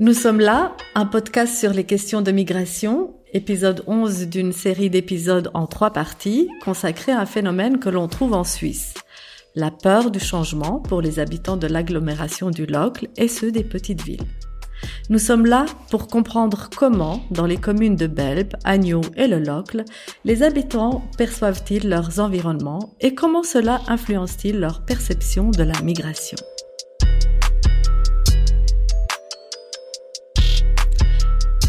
Nous sommes là, un podcast sur les questions de migration, épisode 11 d'une série d'épisodes en trois parties consacrés à un phénomène que l'on trouve en Suisse. La peur du changement pour les habitants de l'agglomération du Locle et ceux des petites villes. Nous sommes là pour comprendre comment, dans les communes de Belbe, Agneau et le Locle, les habitants perçoivent-ils leurs environnements et comment cela influence-t-il leur perception de la migration.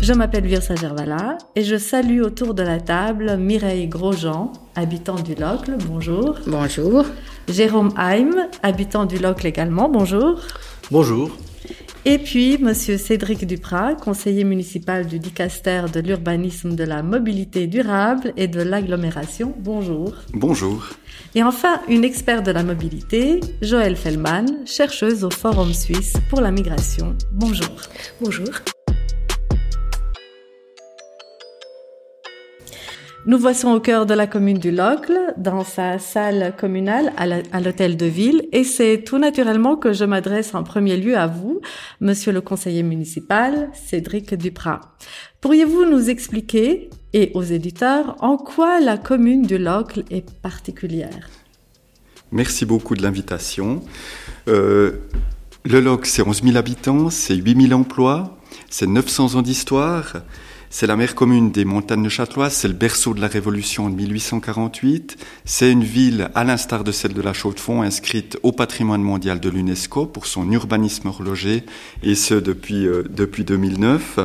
Je m'appelle Virsa Gervala et je salue autour de la table Mireille Grosjean, habitant du Locle, bonjour. Bonjour. Jérôme Haim, habitant du Locle également, bonjour. Bonjour. Et puis Monsieur Cédric Duprat, conseiller municipal du Dicaster de l'urbanisme, de la mobilité durable et de l'agglomération, bonjour. Bonjour. Et enfin, une experte de la mobilité, Joëlle Fellman, chercheuse au Forum suisse pour la migration, bonjour. Bonjour. Nous voici au cœur de la commune du Locle, dans sa salle communale à l'hôtel de ville, et c'est tout naturellement que je m'adresse en premier lieu à vous, monsieur le conseiller municipal, Cédric Duprat. Pourriez-vous nous expliquer, et aux éditeurs, en quoi la commune du Locle est particulière? Merci beaucoup de l'invitation. Euh, le Locle, c'est 11 000 habitants, c'est 8 000 emplois, c'est 900 ans d'histoire. C'est la mère commune des montagnes de Châteloise, c'est le berceau de la Révolution de 1848. C'est une ville, à l'instar de celle de la Chaux-de-Fonds, inscrite au patrimoine mondial de l'UNESCO pour son urbanisme horloger, et ce depuis, euh, depuis 2009.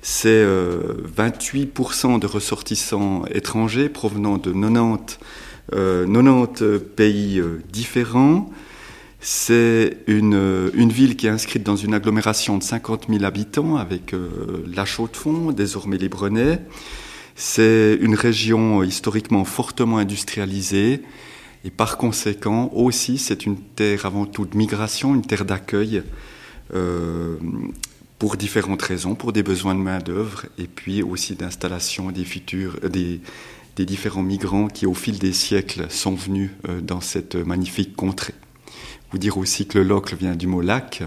C'est 28% euh, de ressortissants étrangers provenant de 90, 90 euh, pays différents. C'est une, ville qui est inscrite dans une agglomération de 50 000 habitants avec euh, La Chaux-de-Fonds, désormais les Brenets. C'est une région historiquement fortement industrialisée et par conséquent aussi c'est une terre avant tout de migration, une terre d'accueil euh, pour différentes raisons, pour des besoins de main-d'œuvre et puis aussi d'installation des futurs, des, des différents migrants qui au fil des siècles sont venus euh, dans cette magnifique contrée. Vous dire aussi que le locle vient du mot lac,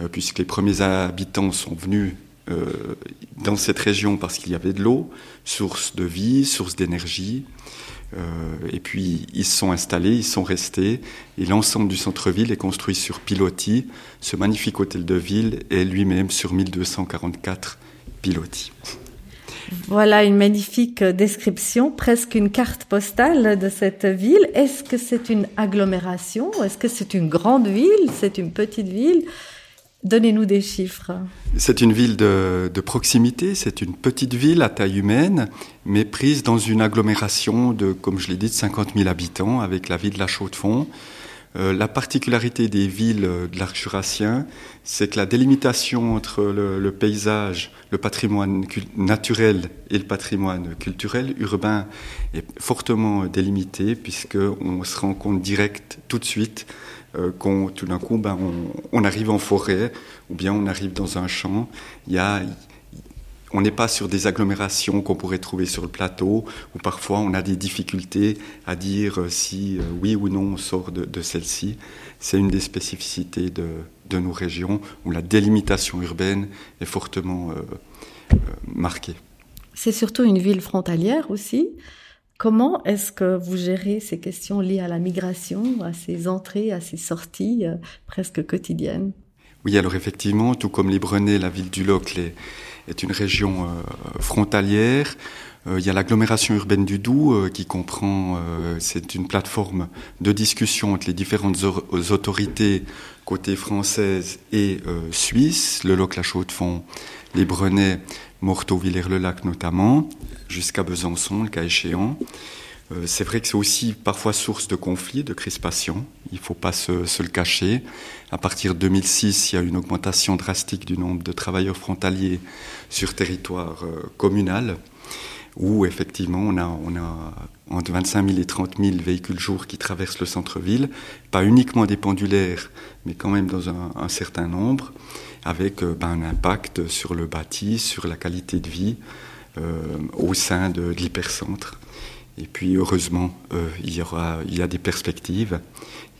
euh, puisque les premiers habitants sont venus euh, dans cette région parce qu'il y avait de l'eau, source de vie, source d'énergie. Euh, et puis ils se sont installés, ils sont restés, et l'ensemble du centre-ville est construit sur pilotis. Ce magnifique hôtel de ville est lui-même sur 1244 pilotis. Voilà une magnifique description, presque une carte postale de cette ville. Est-ce que c'est une agglomération? Est-ce que c'est une grande ville? C'est une petite ville? Donnez-nous des chiffres. C'est une ville de, proximité, c'est une petite ville à taille humaine, mais prise dans une agglomération de, comme je l'ai dit, de 50 000 habitants avec la ville de la Chaux-de-Fonds. Euh, la particularité des villes euh, de l'arc jurassien, c'est que la délimitation entre le, paysage, le patrimoine naturel et le patrimoine culturel urbain est fortement délimitée, puisqu'on se rend compte direct tout de suite euh, qu'on tout d'un coup ben, on, on, arrive en forêt ou bien on arrive dans un champ. Il y a, on n'est pas sur des agglomérations qu'on pourrait trouver sur le plateau, où parfois on a des difficultés à dire euh, si euh, oui ou non on sort de, celle-ci. C'est une des spécificités de, nos régions, où la délimitation urbaine est fortement euh, marquée. C'est surtout une ville frontalière aussi. Comment est-ce que vous gérez ces questions liées à la migration, à ces entrées, à ces sorties presque quotidiennes? Oui, alors effectivement, tout comme les Brenets, la ville du Locle est est une région euh, frontalière. Euh, il y a l'agglomération urbaine du Doubs euh, qui comprend, c'est une plateforme de discussion entre les différentes autorités côté française et suisse, le Loc, la Chaux-de-Fonds, les Brenets, Morteau, Villers-le-Lac notamment, jusqu'à Besançon, le cas échéant. Euh, c'est vrai que c'est aussi parfois source de conflits, de crispation. Il ne faut pas se, le cacher. À partir de 2006, il y a une augmentation drastique du nombre de travailleurs frontaliers sur territoire euh, communal, où effectivement on a, on a entre 25 000 et 30 000 véhicules jour qui traversent le centre-ville, pas uniquement des pendulaires, mais quand même dans un, certain nombre, avec euh, ben, un impact sur le bâti, sur la qualité de vie au sein de l'hypercentre. Et puis heureusement, il, y aura, il y a des perspectives.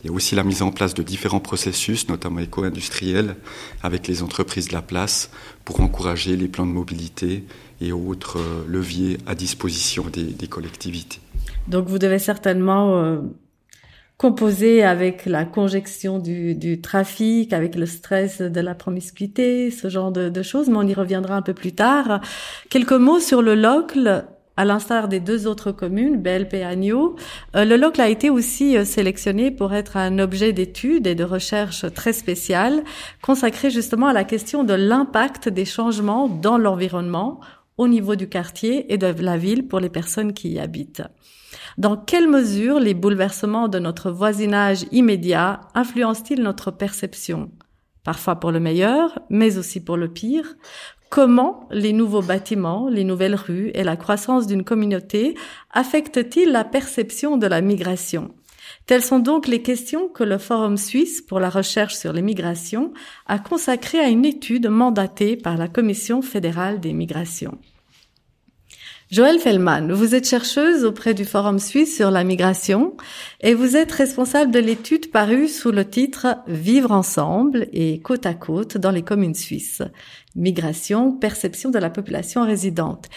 Il y a aussi la mise en place de différents processus, notamment éco-industriels, avec les entreprises de la place, pour encourager les plans de mobilité et autres euh, leviers à disposition des, collectivités. Donc vous devez certainement euh, composer avec la conjection du, trafic, avec le stress de la promiscuité, ce genre de, de, choses, mais on y reviendra un peu plus tard. Quelques mots sur le LOCL à l'instar des deux autres communes, BLP et Agneau, euh, le LOCL a été aussi euh, sélectionné pour être un objet d'étude et de recherche très spécial, consacré justement à la question de l'impact des changements dans l'environnement au niveau du quartier et de la ville pour les personnes qui y habitent. Dans quelle mesure les bouleversements de notre voisinage immédiat influencent-ils notre perception? Parfois pour le meilleur, mais aussi pour le pire. Comment les nouveaux bâtiments, les nouvelles rues et la croissance d'une communauté affectent-ils la perception de la migration? Telles sont donc les questions que le Forum suisse pour la recherche sur les migrations a consacrées à une étude mandatée par la Commission fédérale des migrations. Joël Fellman, vous êtes chercheuse auprès du Forum suisse sur la migration et vous êtes responsable de l'étude parue sous le titre Vivre ensemble et côte à côte dans les communes suisses. Migration, perception de la population résidente.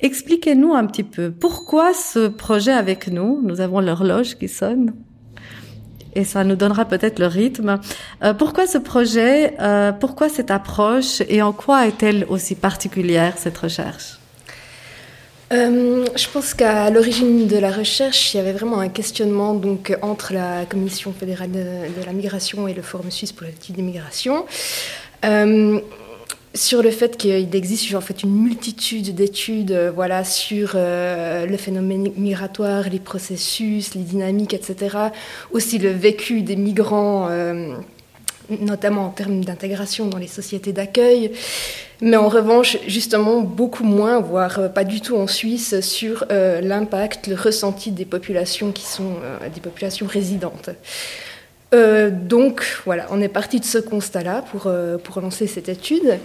Expliquez-nous un petit peu pourquoi ce projet avec nous? Nous avons l'horloge qui sonne et ça nous donnera peut-être le rythme. Euh, pourquoi ce projet? Euh, Pourquoi cette approche Et en quoi est-elle aussi particulière cette recherche? Euh, je pense qu'à l'origine de la recherche, il y avait vraiment un questionnement donc, entre la Commission fédérale de, la migration et le Forum suisse pour l'étude des migrations. Euh, sur le fait qu'il existe en fait une multitude d'études euh, voilà, sur le phénomène migratoire, les processus, les dynamiques, etc. Aussi le vécu des migrants, notamment en termes d'intégration dans les sociétés d'accueil mais en revanche, justement, beaucoup moins, voire euh, pas du tout en Suisse, sur euh, l'impact, le ressenti des populations qui sont euh, des populations résidentes. donc voilà, on est parti de ce constat-là pour, lancer cette étude.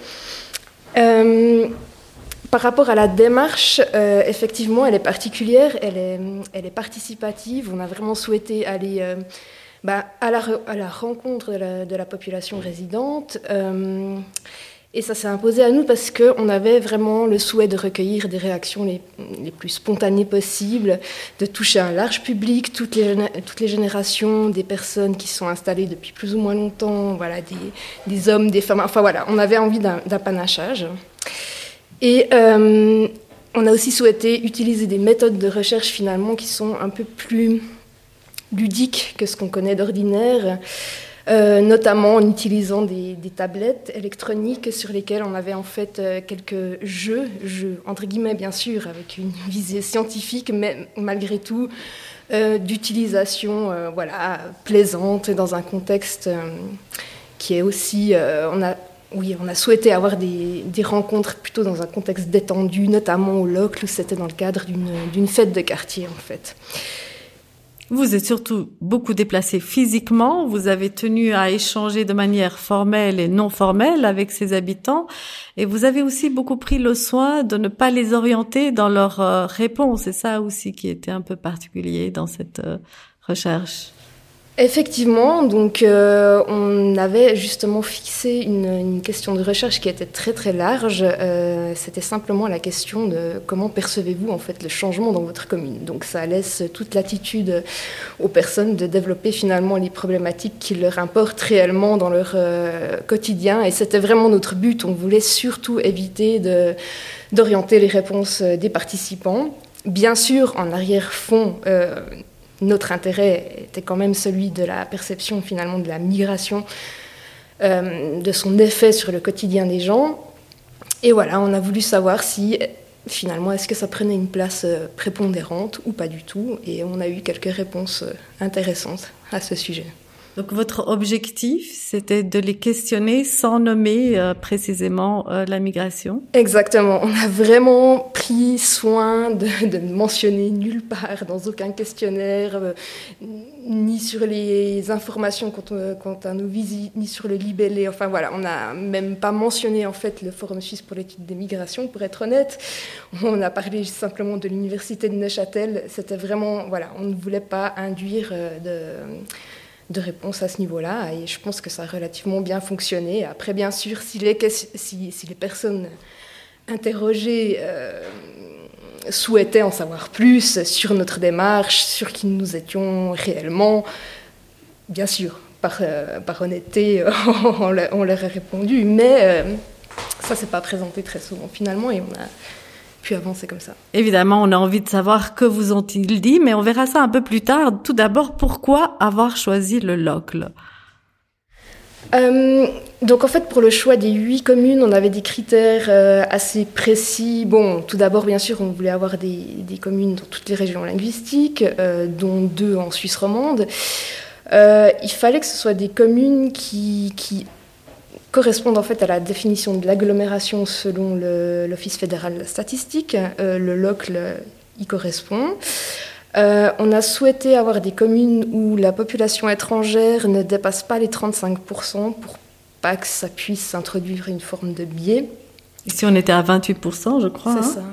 par rapport à la démarche, effectivement, elle est particulière, elle est participative. On a vraiment souhaité aller bah, à, la, rencontre de la, population résidente et ça s'est imposé à nous parce qu'on avait vraiment le souhait de recueillir des réactions les, les, plus spontanées possibles, de toucher un large public, toutes les, toutes les générations, des personnes qui sont installées depuis plus ou moins longtemps, voilà, des, des hommes, des femmes. Enfin voilà, on avait envie d'un panachage. Et euh, on a aussi souhaité utiliser des méthodes de recherche finalement qui sont un peu plus ludiques que ce qu'on connaît d'ordinaire. Euh, notamment en utilisant des, tablettes électroniques sur lesquelles on avait en fait euh, quelques jeux, jeux entre guillemets bien sûr, avec une visée scientifique, mais malgré tout euh, d'utilisation voilà, plaisante dans un contexte qui est aussi... on a, oui, on a souhaité avoir des, des, rencontres plutôt dans un contexte détendu, notamment au LOCL, où c'était dans le cadre d'une fête de quartier en fait. Vous êtes surtout beaucoup déplacé physiquement. Vous avez tenu à échanger de manière formelle et non formelle avec ses habitants. Et vous avez aussi beaucoup pris le soin de ne pas les orienter dans leurs euh, réponses. C'est ça aussi qui était un peu particulier dans cette euh, recherche. Effectivement, donc euh, on avait justement fixé une, question de recherche qui était très très large. Euh, c'était simplement la question de comment percevez-vous en fait le changement dans votre commune. Donc ça laisse toute l'attitude aux personnes de développer finalement les problématiques qui leur importent réellement dans leur euh, quotidien. Et c'était vraiment notre but. On voulait surtout éviter d'orienter les réponses des participants. Bien sûr, en arrière-fond notre intérêt était quand même celui de la perception finalement de la migration, euh, de son effet sur le quotidien des gens. Et voilà, on a voulu savoir si finalement est-ce que ça prenait une place euh, prépondérante ou pas du tout. Et on a eu quelques réponses euh, intéressantes à ce sujet. Donc votre objectif, c'était de les questionner sans nommer euh, précisément euh, la migration? Exactement. On a vraiment pris soin de, de mentionner nulle part, dans aucun questionnaire, euh, ni sur les informations quant, quant, à nos visites, ni sur le libellé. Enfin voilà, on n'a même pas mentionné en fait le Forum suisse pour l'étude des migrations, pour être honnête. On a parlé simplement de l'université de Neuchâtel. C'était vraiment, voilà, on ne voulait pas induire de de réponse à ce niveau-là. Et je pense que ça a relativement bien fonctionné. Après, bien sûr, si les, personnes interrogées euh, souhaitaient en savoir plus sur notre démarche, sur qui nous étions réellement, bien sûr, par, euh, honnêteté, on, leur a répondu. Mais euh, ça s'est pas présenté très souvent finalement. Et on a avancer comme ça. Évidemment, on a envie de savoir que vous ont-ils dit, mais on verra ça un peu plus tard. Tout d'abord, pourquoi avoir choisi le LOCL euh, donc en fait pour le choix des huit communes, on avait des critères euh, assez précis. Bon, tout d'abord bien sûr on voulait avoir des, communes dans toutes les régions linguistiques, euh, dont deux en Suisse romande. il fallait que ce soit des communes qui, qui correspondent en fait à la définition de l'agglomération selon l'Office fédéral de la statistique. Euh, le LOCL y correspond. Euh, on a souhaité avoir des communes où la population étrangère ne dépasse pas les 35% pour pas que ça puisse introduire une forme de biais. Ici, on était à 28%, je crois. C'est hein. ça.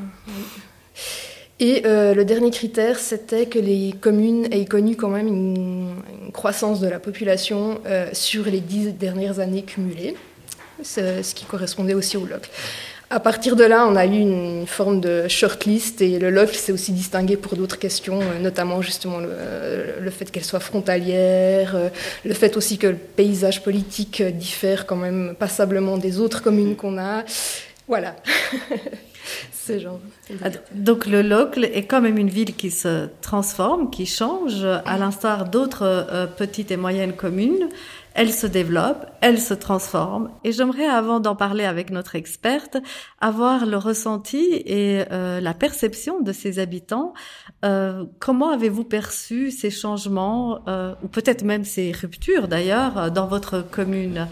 Et euh, le dernier critère, c'était que les communes aient connu quand même une, croissance de la population sur les dix dernières années cumulées ce qui correspondait aussi au LOC. À partir de là, on a eu une forme de shortlist et le LOC s'est aussi distingué pour d'autres questions, euh, notamment justement le, fait qu'elle soit frontalière, euh, le fait aussi que le paysage politique diffère quand même passablement des autres communes qu'on a. Voilà. Genre. Donc le Locle est quand même une ville qui se transforme, qui change, à l'instar d'autres euh, petites et moyennes communes elle se développe, elle se transforme. Et j'aimerais, avant d'en parler avec notre experte, avoir le ressenti et euh, la perception de ses habitants. Euh, comment avez-vous perçu ces changements, euh, ou peut-être même ces ruptures d'ailleurs, dans votre commune?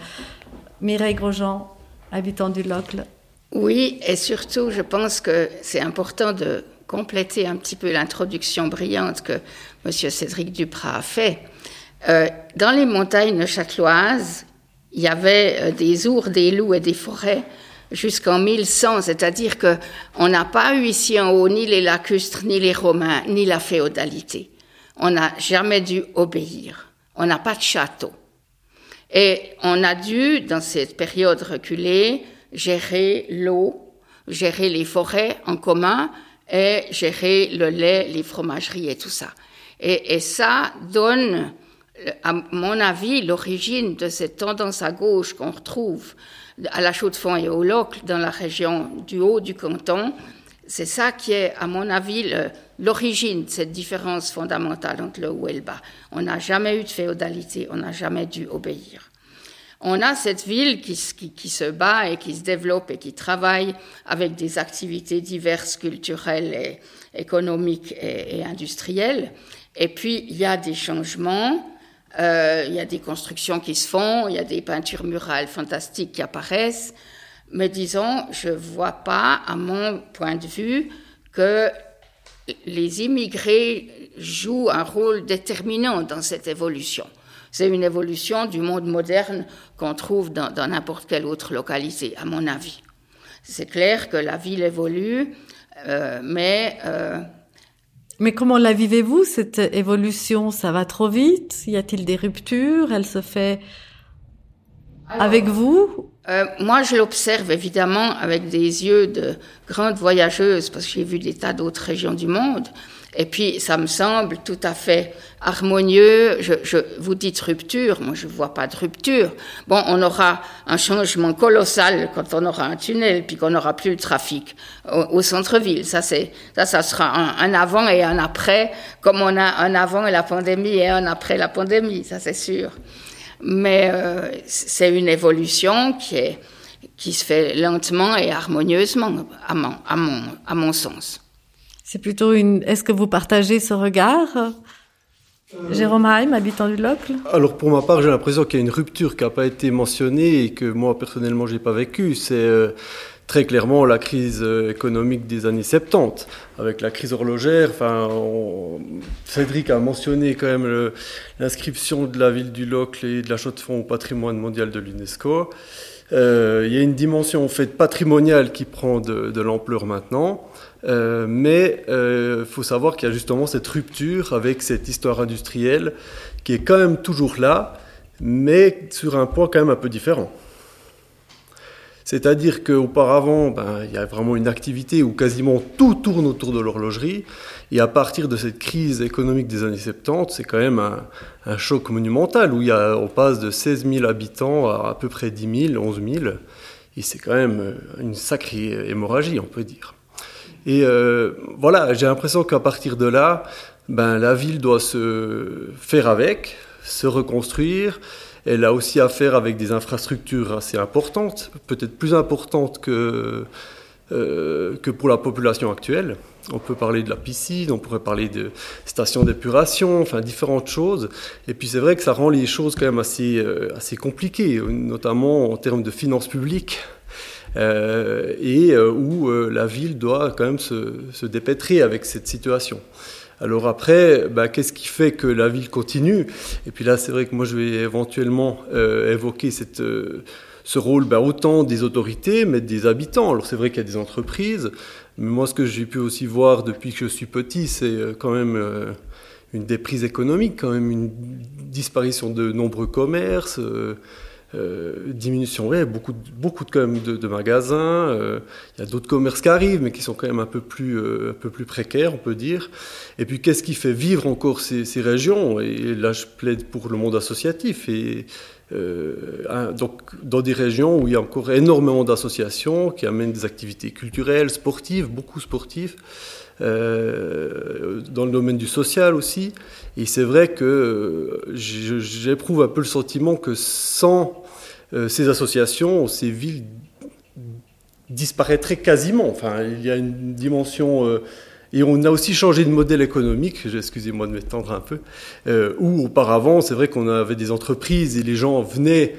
Mireille Grosjean, habitant du Locle. Oui, et surtout, je pense que c'est important de compléter un petit peu l'introduction brillante que M. Cédric Duprat a fait euh, dans les montagnes châteloises, il y avait euh, des ours, des loups et des forêts jusqu'en 1100, c'est-à-dire que on n'a pas eu ici en haut ni les lacustres, ni les romains, ni la féodalité. On n'a jamais dû obéir. On n'a pas de château. Et on a dû, dans cette période reculée, gérer l'eau, gérer les forêts en commun et gérer le lait, les fromageries et tout ça. Et, et ça donne à mon avis, l'origine de cette tendance à gauche qu'on retrouve à la Chaux-de-Fonds et au Locle dans la région du haut du canton, c'est ça qui est, à mon avis, l'origine de cette différence fondamentale entre le haut et le bas. On n'a jamais eu de féodalité, on n'a jamais dû obéir. On a cette ville qui, se bat et qui se développe et qui travaille avec des activités diverses, culturelles économiques et, industrielles. Et puis, il y a des changements il y a des constructions qui se font, il y a des peintures murales fantastiques qui apparaissent, mais disons, je ne vois pas, à mon point de vue, que les immigrés jouent un rôle déterminant dans cette évolution. C'est une évolution du monde moderne qu'on trouve dans n'importe quelle autre localité, à mon avis. C'est clair que la ville évolue, euh, mais euh, mais comment la vivez-vous, cette évolution? Ça va trop vite? Y a-t-il des ruptures? Elle se fait avec vous? euh, Moi, je l'observe évidemment avec des yeux de grande voyageuse, parce que j'ai vu des tas d'autres régions du monde. Et puis, ça me semble tout à fait harmonieux. Je, je vous dites rupture, moi je vois pas de rupture. Bon, on aura un changement colossal quand on aura un tunnel, puis qu'on n'aura plus de trafic au, centre-ville. Ça, c'est ça, ça sera un, avant et un après, comme on a un avant et la pandémie et un après la pandémie. Ça, c'est sûr. Mais euh, c'est une évolution qui est qui se fait lentement et harmonieusement, à mon, à mon, à mon sens. C'est plutôt une. Est-ce que vous partagez ce regard? Jérôme Haim, habitant du Locle Alors pour ma part, j'ai l'impression qu'il y a une rupture qui n'a pas été mentionnée et que moi personnellement, j'ai pas vécu. C'est euh, très clairement la crise euh, économique des années 70, avec la crise horlogère. Enfin, Cédric a mentionné quand même l'inscription de la ville du Locle et de la Chaux-de-Fonds au patrimoine mondial de l'UNESCO. Euh, il y a une dimension en fait patrimoniale qui prend de, de l'ampleur maintenant. Euh, mais il euh, faut savoir qu'il y a justement cette rupture avec cette histoire industrielle qui est quand même toujours là, mais sur un point quand même un peu différent. C'est-à-dire qu'auparavant, ben, il y a vraiment une activité où quasiment tout tourne autour de l'horlogerie. Et à partir de cette crise économique des années 70, c'est quand même un, choc monumental où il y a, on passe de 16 000 habitants à à peu près 10 000, 11 000. Et c'est quand même une sacrée hémorragie, on peut dire. Et euh, voilà, j'ai l'impression qu'à partir de là, ben, la ville doit se faire avec, se reconstruire. Elle a aussi à faire avec des infrastructures assez importantes, peut-être plus importantes que, euh, que pour la population actuelle. On peut parler de la piscine, on pourrait parler de stations d'épuration, enfin différentes choses. Et puis c'est vrai que ça rend les choses quand même assez, euh, assez compliquées, notamment en termes de finances publiques. Euh, et euh, où euh, la ville doit quand même se, dépêtrer avec cette situation. Alors après, bah, qu'est-ce qui fait que la ville continue? Et puis là, c'est vrai que moi, je vais éventuellement évoquer cette ce rôle bah, autant des autorités, mais des habitants. Alors c'est vrai qu'il y a des entreprises, mais moi ce que j'ai pu aussi voir depuis que je suis petit, c'est quand même une déprise économique, quand même une disparition de nombreux commerces. Euh, diminution, ouais, beaucoup, beaucoup de, magasins. Euh, il y a d'autres commerces qui arrivent, mais qui sont quand même un peu plus, euh, un peu plus précaires, on peut dire. Et puis, qu'est-ce qui fait vivre encore ces, régions? Et là, je plaide pour le monde associatif. Et donc, dans des régions où il y a encore énormément d'associations qui amènent des activités culturelles, sportives, beaucoup sportives. Dans le domaine du social aussi. Et c'est vrai que j'éprouve un peu le sentiment que sans ces associations, ces villes disparaîtraient quasiment. Enfin, il y a une dimension. Euh, et on a aussi changé de modèle économique, excusez-moi de m'étendre un peu, euh, où auparavant, c'est vrai qu'on avait des entreprises et les gens venaient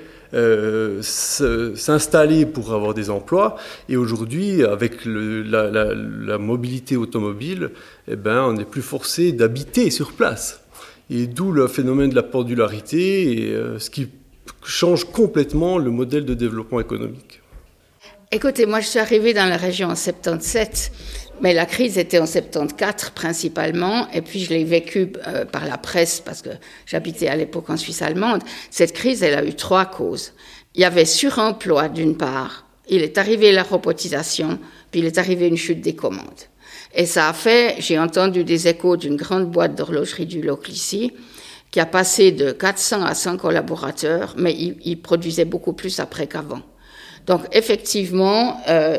s'installer pour avoir des emplois. Et aujourd'hui, avec la, la, mobilité automobile, eh ben, on n'est plus forcé d'habiter sur place. Et d'où le phénomène de la pendularité, et, ce qui change complètement le modèle de développement économique. Écoutez, moi je suis arrivée dans la région en 77, mais la crise était en 74 principalement, et puis je l'ai vécue euh, par la presse parce que j'habitais à l'époque en Suisse allemande. Cette crise, elle a eu trois causes. Il y avait suremploi d'une part, il est arrivé la robotisation, puis il est arrivé une chute des commandes. Et ça a fait, j'ai entendu des échos d'une grande boîte d'horlogerie du local ici, qui a passé de 400 à 100 collaborateurs, mais il, produisait beaucoup plus après qu'avant. Donc effectivement, euh,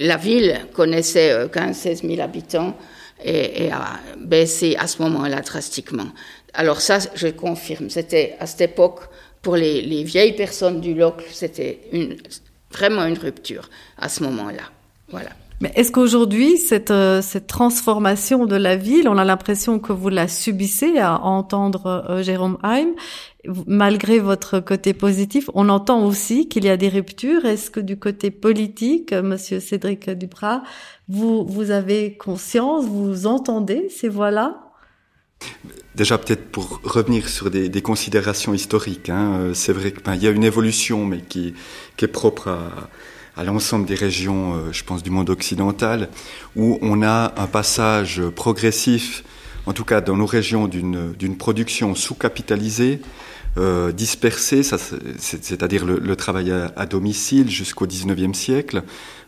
la ville connaissait 15-16 euh, 000 habitants et, a baissé à ce moment-là drastiquement. Alors ça, je confirme, c'était à cette époque, pour les, les vieilles personnes du Locle, c'était une, vraiment une rupture à ce moment-là. Voilà. Mais est-ce qu'aujourd'hui, cette, euh, cette transformation de la ville, on a l'impression que vous la subissez à entendre euh, Jérôme Haim, malgré votre côté positif, on entend aussi qu'il y a des ruptures. Est-ce que du côté politique, euh, Monsieur Cédric Duprat, vous, vous avez conscience, vous entendez ces voix-là? Déjà, peut-être pour revenir sur des, des considérations historiques, hein, c'est vrai qu'il ben, y a une évolution, mais qui, qui est propre à, à l'ensemble des régions, euh, je pense, du monde occidental, où on a un passage progressif, en tout cas dans nos régions, d'une production sous-capitalisée, euh, dispersée, c'est-à-dire le, travail à, domicile jusqu'au 19e siècle.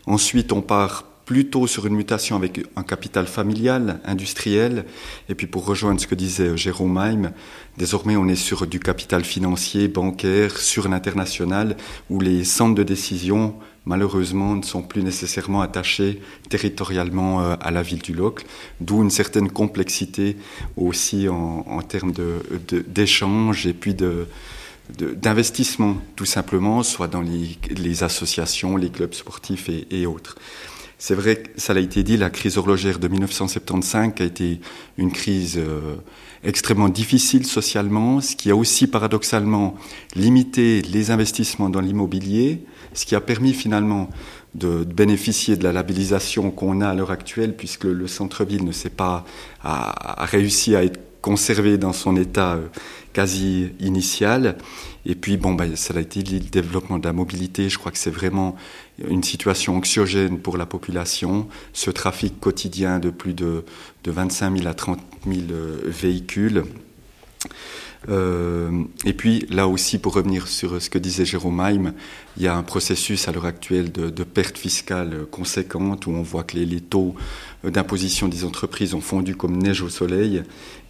Ensuite, on part plutôt sur une mutation avec un capital familial, industriel. Et puis pour rejoindre ce que disait Jérôme Haim, désormais on est sur du capital financier, bancaire, sur l'international, où les centres de décision malheureusement, ne sont plus nécessairement attachés territorialement euh, à la ville du Locle, d'où une certaine complexité aussi en, termes d'échanges et puis de, d'investissement, tout simplement, soit dans les, associations, les clubs sportifs et, autres. C'est vrai que ça a été dit, la crise horlogère de 1975 a été une crise euh, extrêmement difficile socialement, ce qui a aussi paradoxalement limité les investissements dans l'immobilier, ce qui a permis finalement de, bénéficier de la labellisation qu'on a à l'heure actuelle, puisque le centre-ville ne s'est pas a, réussi à être conservé dans son état euh, quasi initial. Et puis, bon, ben, ça a été le développement de la mobilité. Je crois que c'est vraiment une situation anxiogène pour la population. Ce trafic quotidien de plus de, de 25 000 à 30 000 euh, véhicules. Euh, et puis là aussi, pour revenir sur ce que disait Jérôme Haim, il y a un processus à l'heure actuelle de, de perte fiscale conséquente où on voit que les, taux d'imposition des entreprises ont fondu comme neige au soleil.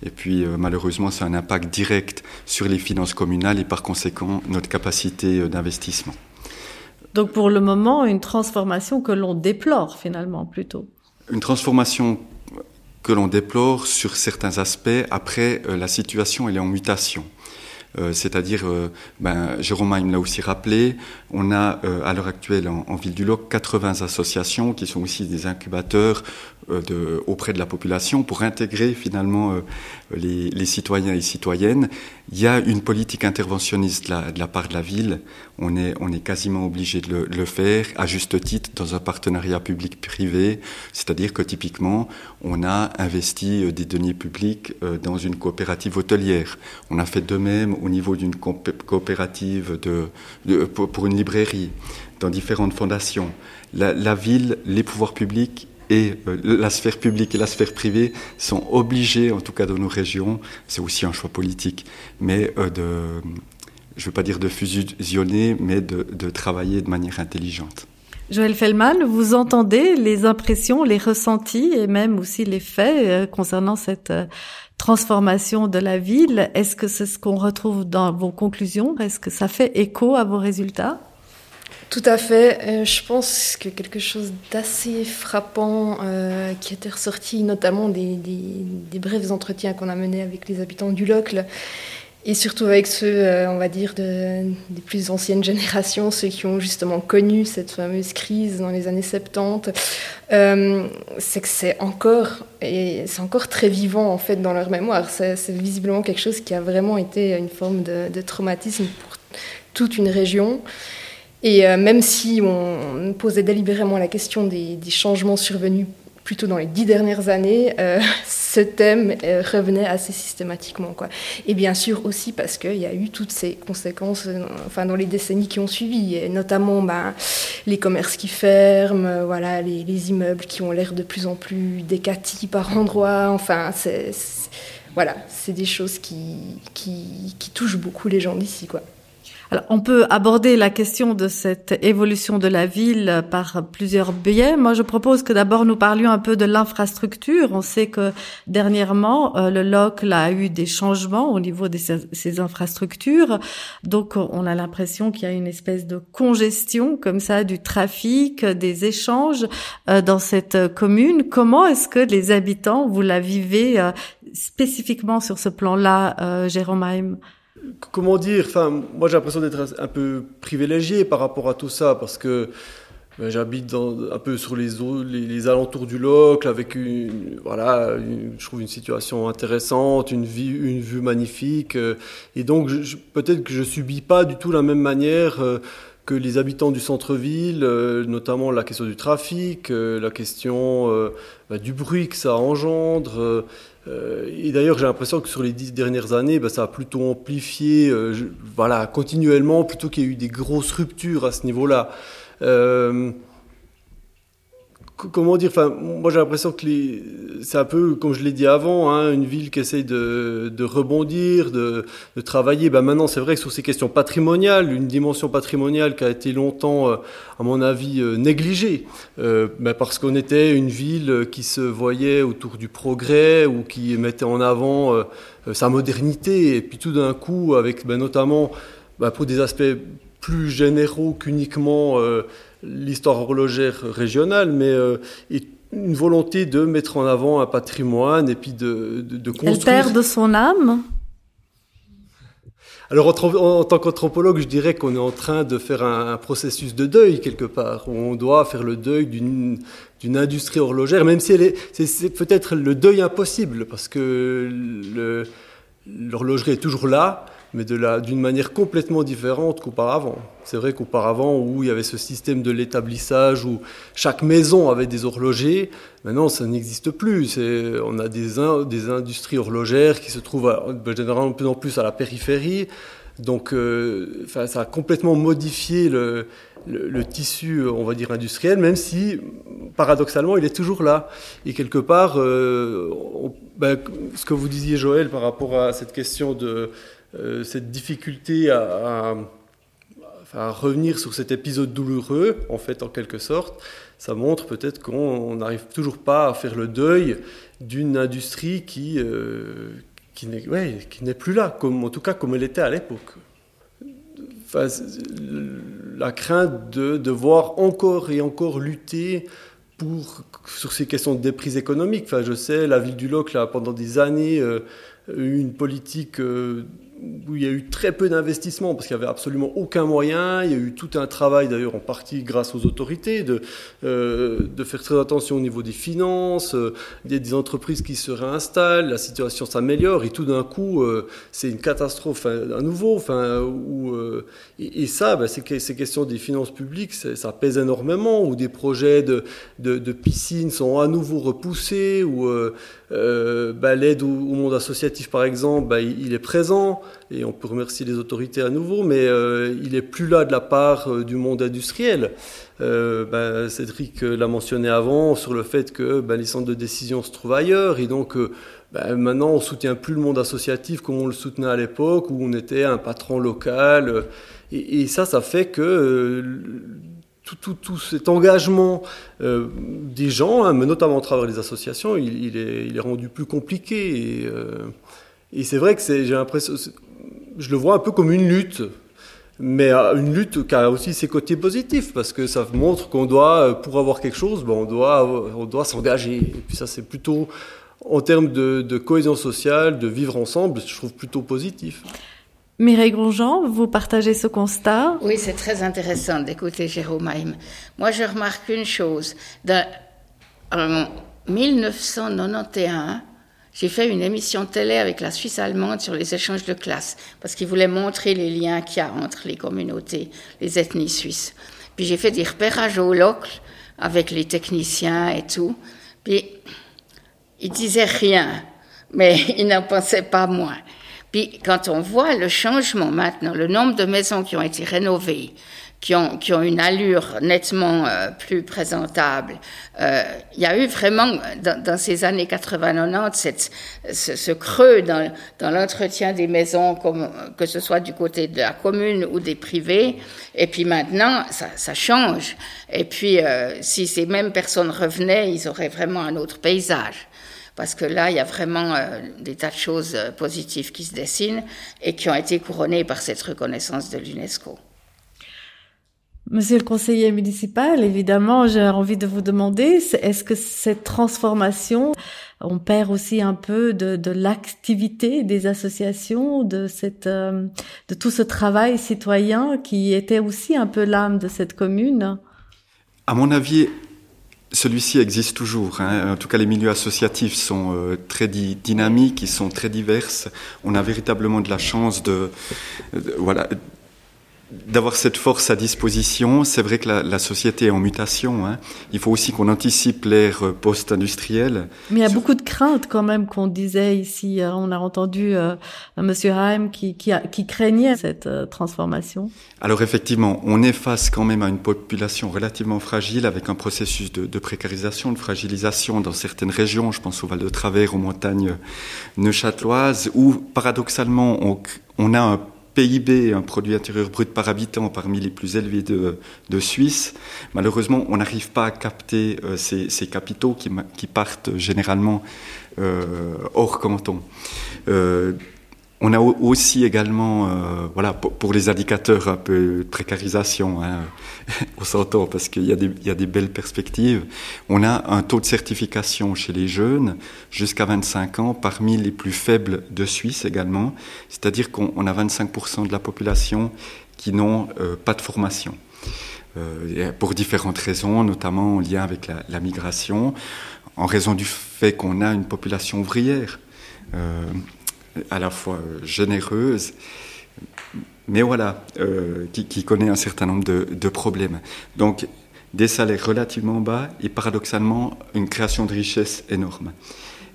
Et puis euh, malheureusement, ça a un impact direct sur les finances communales et par conséquent notre capacité euh, d'investissement. Donc pour le moment, une transformation que l'on déplore finalement plutôt. Une transformation que l'on déplore sur certains aspects. Après, euh, la situation elle est en mutation. Euh, c'est-à-dire, euh, ben, Jérôme me l'a aussi rappelé, on a à l'heure actuelle en, Ville du Loc 80 associations qui sont aussi des incubateurs de, auprès de la population pour intégrer finalement les, les, citoyens et citoyennes. Il y a une politique interventionniste la, de la part de la ville. On est, quasiment obligé de le, faire à juste titre dans un partenariat public-privé. C'est-à-dire que typiquement, on a investi euh, des deniers publics euh, dans une coopérative hôtelière. On a fait de même au niveau d'une coopérative pour une librairie, dans différentes fondations. La, ville, les pouvoirs publics et euh, la sphère publique et la sphère privée sont obligés, en tout cas dans nos régions, c'est aussi un choix politique, mais de, je ne veux pas dire de fusionner, mais de, de travailler de manière intelligente. Joël Fellman, vous entendez les impressions, les ressentis et même aussi les faits euh, concernant cette transformation de la ville. Est-ce que c'est ce qu'on retrouve dans vos conclusions? Est-ce que ça fait écho à vos résultats? Tout à fait. Euh, je pense que quelque chose d'assez frappant euh, qui était ressorti notamment des, des, brefs entretiens qu'on a menés avec les habitants du Locle et surtout avec ceux, euh, on va dire, de, des plus anciennes générations, ceux qui ont justement connu cette fameuse crise dans les années 70, c'est que c'est encore, et c'est encore très vivant en fait dans leur mémoire. C'est, visiblement quelque chose qui a vraiment été une forme de, de traumatisme pour toute une région. Et euh, même si on posait délibérément la question des, changements survenus plutôt dans les dix dernières années, euh, ce thème euh, revenait assez systématiquement. Quoi. Et bien sûr aussi parce qu'il y a eu toutes ces conséquences enfin, dans les décennies qui ont suivi, notamment ben, les commerces qui ferment, voilà, les, immeubles qui ont l'air de plus en plus décatis par endroits. Enfin, c'est, voilà, des choses qui, qui, touchent beaucoup les gens d'ici. Alors, on peut aborder la question de cette évolution de la ville par plusieurs biais. Moi, je propose que d'abord nous parlions un peu de l'infrastructure. On sait que dernièrement, euh, le LOC a eu des changements au niveau de ses, infrastructures. Donc, on a l'impression qu'il y a une espèce de congestion comme ça du trafic, des échanges euh, dans cette commune. Comment est-ce que les habitants, vous la vivez euh, spécifiquement sur ce plan-là, Jérôme Haim comment dire Enfin, moi j'ai l'impression d'être un peu privilégié par rapport à tout ça parce que ben, j'habite un peu sur les, alentours du Locle avec une, voilà, je trouve une situation intéressante, une, vue, magnifique, euh, et donc peut-être que je subis pas du tout la même manière. Euh, que les habitants du centre-ville, euh, notamment la question du trafic, la question ben, du bruit que ça engendre, et d'ailleurs, j'ai l'impression que sur les dix dernières années, bah, ça a plutôt amplifié, euh, voilà, continuellement, plutôt qu'il y a eu des grosses ruptures à ce niveau-là. Euh, comment dire enfin moi j'ai l'impression que c'est un peu comme je l'ai dit avant hein, une ville qui essaye de, rebondir de, travailler. Ben maintenant c'est vrai que sur ces questions patrimoniales une dimension patrimoniale qui a été longtemps euh, à mon avis euh, négligée euh, ben parce qu'on était une ville qui se voyait autour du progrès ou qui mettait en avant sa modernité. Et puis tout d'un coup avec ben, notamment ben, pour des aspects plus généraux qu'uniquement l'histoire horlogère régionale, mais euh, une volonté de mettre en avant un patrimoine et puis de, de, de construire. Elle perd de son âme? Alors en, tant qu'anthropologue, je dirais qu'on est en train de faire un, processus de deuil quelque part, où on doit faire le deuil d'une d'une industrie horlogère, même si elle est, c'est peut-être le deuil impossible, parce que l'horlogerie est toujours là, mais d'une manière complètement différente qu'auparavant. C'est vrai qu'auparavant, où il y avait ce système de l'établissage, où chaque maison avait des horlogers, maintenant ça n'existe plus. On a des, des industries horlogères qui se trouvent généralement de plus en plus à la périphérie. Donc euh, ça a complètement modifié le, le, tissu, on va dire, industriel, même si, paradoxalement, il est toujours là. Et quelque part, euh, ben, ce que vous disiez, Joël, par rapport à cette question de euh, cette difficulté à, revenir sur cet épisode douloureux, en fait, en quelque sorte, ça montre peut-être qu'on n'arrive toujours pas à faire le deuil d'une industrie qui, euh, qui n'est plus là, comme, en tout cas comme elle était à l'époque. la crainte de devoir encore et encore lutter pour, sur ces questions de déprise économique. Enfin, je sais, la ville du Loc, là, pendant des années, euh, eu une politique euh, où il y a eu très peu d'investissements parce qu'il n'y avait absolument aucun moyen. Il y a eu tout un travail, d'ailleurs, en partie grâce aux autorités, de, euh, de faire très attention au niveau des finances. Euh, il y a des entreprises qui se réinstallent, la situation s'améliore et tout d'un coup, euh, c'est une catastrophe à nouveau. Enfin, où, et, ça, ben, ces, questions des finances publiques, ça pèse énormément. Où des projets de, de, piscines sont à nouveau repoussés, ou ben, l'aide au, monde associatif, par exemple, ben, il est présent et on peut remercier les autorités à nouveau, mais euh, il est plus là de la part euh, du monde industriel. Euh, ben, Cédric l'a mentionné avant sur le fait que ben, les centres de décision se trouvent ailleurs, et donc ben, maintenant on soutient plus le monde associatif comme on le soutenait à l'époque, où on était un patron local, et, ça, ça fait que tout, cet engagement des gens, hein, mais notamment à travers les associations, il, est, rendu plus compliqué. Et c'est vrai que j'ai l'impression, je le vois un peu comme une lutte, mais euh, une lutte qui a aussi ses côtés positifs parce que ça montre qu'on doit, euh, pour avoir quelque chose, ben on doit, on doit s'engager. Et puis ça, c'est plutôt en termes de, cohésion sociale, de vivre ensemble, je trouve plutôt positif. Mireille Grosjean, vous partagez ce constat? Oui, c'est très intéressant d'écouter Jérôme Haïm. Moi, je remarque une chose. Dans, en 1991, j'ai fait une émission télé avec la Suisse allemande sur les échanges de classe, parce qu'ils voulaient montrer les liens qu'il y a entre les communautés, les ethnies suisses. Puis j'ai fait des repérages au local avec les techniciens et tout. Puis ils disaient rien, mais ils n'en pensaient pas moins. Puis quand on voit le changement maintenant, le nombre de maisons qui ont été rénovées, qui ont, qui ont une allure nettement euh, plus présentable. Euh, il y a eu vraiment, dans, dans ces années 80-90, cette, ce, ce, creux dans, dans l'entretien des maisons, comme, que ce soit du côté de la commune ou des privés. Et puis maintenant, ça, ça change. Et puis, euh, si ces mêmes personnes revenaient, ils auraient vraiment un autre paysage parce que là, il y a vraiment euh, des tas de choses euh, positives qui se dessinent et qui ont été couronnées par cette reconnaissance de l'UNESCO. Monsieur le conseiller municipal, évidemment, j'ai envie de vous demander, est-ce que cette transformation, on perd aussi un peu de, l'activité des associations, euh, de tout ce travail citoyen qui était aussi un peu l'âme de cette commune? À mon avis, celui-ci existe toujours. Hein. En tout cas, les milieux associatifs sont euh, très dynamiques, ils sont très diverses. On a véritablement de la chance de, de voilà d'avoir cette force à disposition. C'est vrai que la, la, société est en mutation. Hein. Il faut aussi qu'on anticipe l'ère post-industrielle. Mais il y a beaucoup de craintes quand même qu'on disait ici. Euh, on a entendu euh, Monsieur Haim qui, qui, a, qui craignait cette euh, transformation. Alors effectivement, on est face quand même à une population relativement fragile avec un processus de, de précarisation, de fragilisation dans certaines régions. Je pense au Val de Travers, aux montagnes neuchâteloises, où paradoxalement on, on a un PIB, un produit intérieur brut par habitant parmi les plus élevés de, Suisse. Malheureusement, on n'arrive pas à capter euh, ces, capitaux qui, partent généralement euh, hors canton. Euh, on a aussi également, euh, voilà, pour, les indicateurs un peu précarisation, hein, on s'entend parce qu'il y, a des, y a des belles perspectives. On a un taux de certification chez les jeunes jusqu'à 25 ans parmi les plus faibles de Suisse également. C'est-à-dire qu'on a 25% de la population qui n'ont euh, pas de formation. Euh, pour différentes raisons, notamment en lien avec la, la migration, en raison du fait qu'on a une population ouvrière. À la fois euh, généreuse, mais voilà, euh, qui, connaît un certain nombre de, problèmes. Donc, des salaires relativement bas et paradoxalement une création de richesse énorme.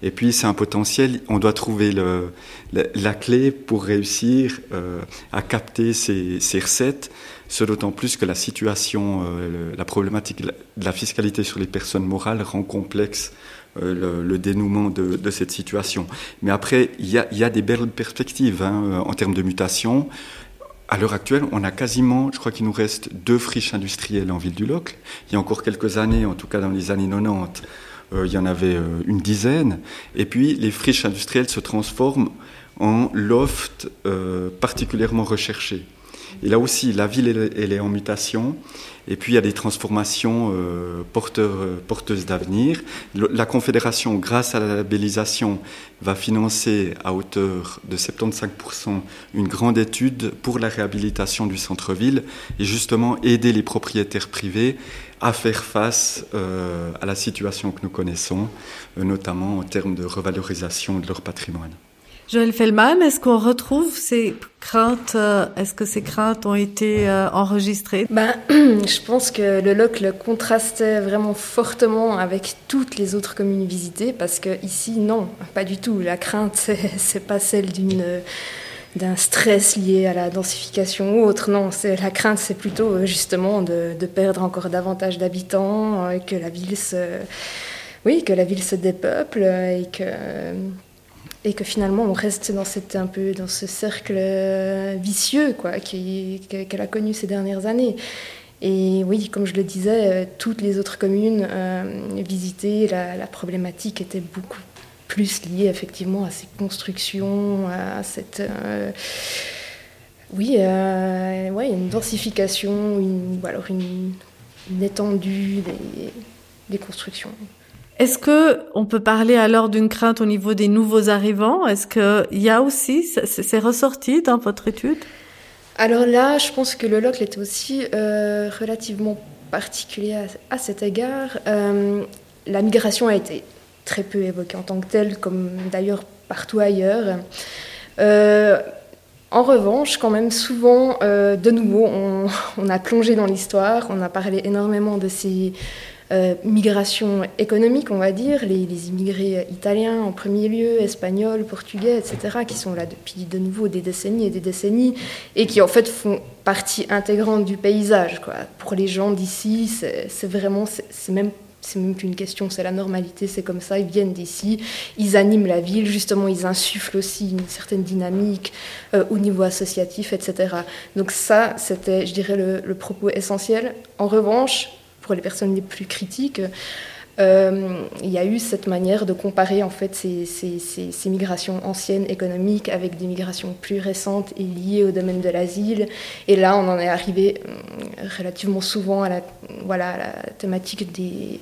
Et puis, c'est un potentiel, on doit trouver la, clé pour réussir euh, à capter ces, recettes, ce d'autant plus que la situation, la problématique de la fiscalité sur les personnes morales rend complexe euh, le, dénouement de, cette situation. Mais après, il y a, des belles perspectives hein, euh, en termes de mutation. À l'heure actuelle, on a quasiment, je crois qu'il nous reste deux friches industrielles en ville du Locle. Il y a encore quelques années, en tout cas dans les années 90, euh, il y en avait une dizaine. Et puis, les friches industrielles se transforment en loft particulièrement recherchés. Et là aussi, la ville, elle, est en mutation. Et puis, il y a des transformations euh, euh, porteuses d'avenir. La Confédération, grâce à la labellisation, va financer à hauteur de 75% une grande étude pour la réhabilitation du centre-ville et justement aider les propriétaires privés à faire face euh, à la situation que nous connaissons, notamment en termes de revalorisation de leur patrimoine. Joël Fellman, est-ce qu'on retrouve ces craintes euh, Est-ce que ces craintes ont été euh, enregistrées? Ben, Je pense que le LOC le contrastait vraiment fortement avec toutes les autres communes visitées parce que ici, non, pas du tout. La crainte, c'est pas celle d'une d'un stress lié à la densification ou autre. Non, c'est la crainte, c'est plutôt euh, justement de, de, perdre encore davantage d'habitants, que la ville se, oui, que la ville se dépeuple et que et que finalement on reste dans cette un peu dans ce cercle euh, vicieux quoi qu'elle a connu ces dernières années. Et oui comme je le disais euh, toutes les autres communes euh, visitées la, problématique était beaucoup plus liée effectivement à ces constructions à cette oui ouais, une densification une, ou alors une, étendue des, des constructions est-ce que on peut parler alors d'une crainte au niveau des nouveaux arrivants? Est-ce qu'il y a aussi, c'est ressorti dans votre étude? Alors là, je pense que le LOC est aussi euh, relativement particulier à, cet égard. Euh, la migration a été très peu évoquée en tant que telle, comme d'ailleurs partout ailleurs. Euh, en revanche, quand même, souvent, de nouveau, on, a plongé dans l'histoire, on a parlé énormément de ces euh, migration économique, on va dire, les, immigrés italiens en premier lieu, espagnols, portugais, etc., qui sont là depuis de nouveau des décennies et des décennies, et qui en fait font partie intégrante du paysage. Pour les gens d'ici, c'est vraiment, c'est même c'est même qu'une question, c'est la normalité, c'est comme ça, ils viennent d'ici, ils animent la ville, justement, ils insufflent aussi une certaine dynamique euh, au niveau associatif, etc. Donc ça, c'était, je dirais, le propos essentiel. En revanche, pour les personnes les plus critiques, euh, il y a eu cette manière de comparer en fait ces, ces, migrations anciennes économiques avec des migrations plus récentes et liées au domaine de l'asile. Et là, on en est arrivé euh, relativement souvent à la, voilà, la thématique des,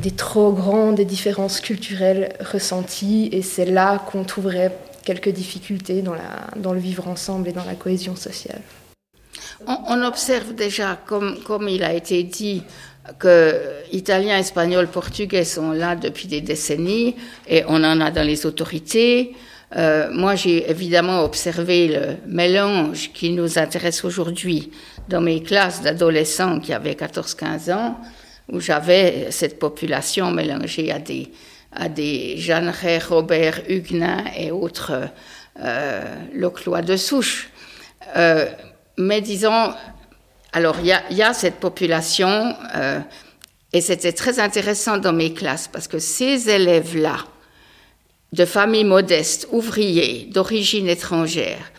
des trop grandes différences culturelles ressenties. Et c'est là qu'on trouverait quelques difficultés dans, la, dans le vivre ensemble et dans la cohésion sociale. On, observe déjà, comme, comme il a été dit, que Italiens, Espagnols, Portugais sont là depuis des décennies et on en a dans les autorités. Euh, moi, j'ai évidemment observé le mélange qui nous intéresse aujourd'hui dans mes classes d'adolescents qui avaient 14-15 ans, où j'avais cette population mélangée à des, à des Jeanneret, Robert, Huguenin et autres euh, Loclois de souche. Euh, mais disons, alors il y a, cette population, euh, et c'était très intéressant dans mes classes, parce que ces élèves-là, de familles modestes, ouvriers, d'origine étrangère,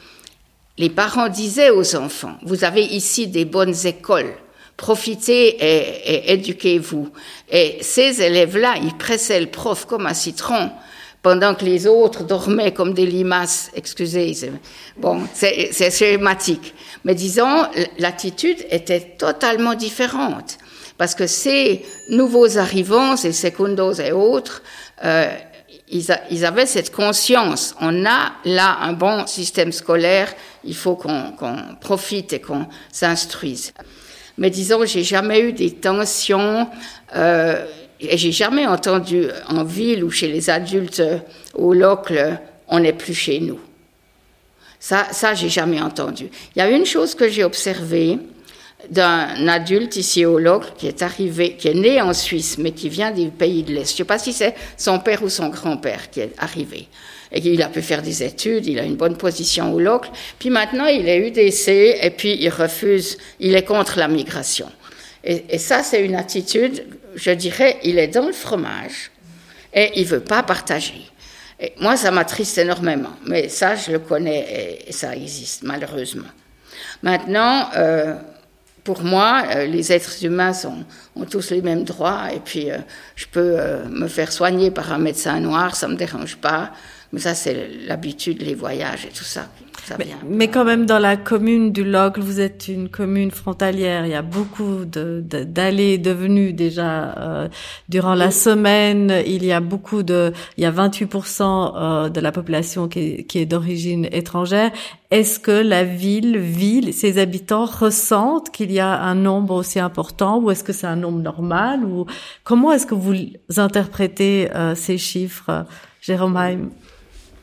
les parents disaient aux enfants, vous avez ici des bonnes écoles, profitez et, éduquez-vous. Et ces élèves-là, ils pressaient le prof comme un citron pendant que les autres dormaient comme des limaces. Excusez, bon, c'est schématique. Mais disons, l'attitude était totalement différente. Parce que ces nouveaux arrivants, ces secundos et autres, euh, ils, avaient cette conscience. On a là un bon système scolaire, il faut qu'on profite et qu'on s'instruise. Mais disons, j'ai jamais eu des tensions euh, et j'ai jamais entendu en ville ou chez les adultes au locle, on n'est plus chez nous. Ça, ça, j'ai jamais entendu. Il y a une chose que j'ai observée d'un adulte ici au Locle qui est arrivé, qui est né en Suisse, mais qui vient du pays de l'Est. Je ne sais pas si c'est son père ou son grand-père qui est arrivé. Et il a pu faire des études, il a une bonne position au Locle. Puis maintenant, il est UDC et puis il refuse, il est contre la migration. Et, ça, c'est une attitude, je dirais, il est dans le fromage et il veut pas partager. Et moi, ça m'attriste énormément, mais ça, je le connais et, ça existe, malheureusement. Maintenant, euh, pour moi, euh, les êtres humains ont tous les mêmes droits, et puis euh, je peux me faire soigner par un médecin noir, ça me dérange pas. Mais ça, c'est l'habitude, les voyages et tout ça. Mais, quand même, dans la commune du Locle, vous êtes une commune frontalière. Il y a beaucoup d'allées de, de, venues déjà euh, durant la semaine. Il y a beaucoup de, il y a 28% euh, de la population qui est, qui est d'origine étrangère. Est-ce que la ville, ville, ses habitants ressentent qu'il y a un nombre aussi important, ou est-ce que c'est un nombre normal, ou comment est-ce que vous interprétez euh, ces chiffres, Jérôme Heim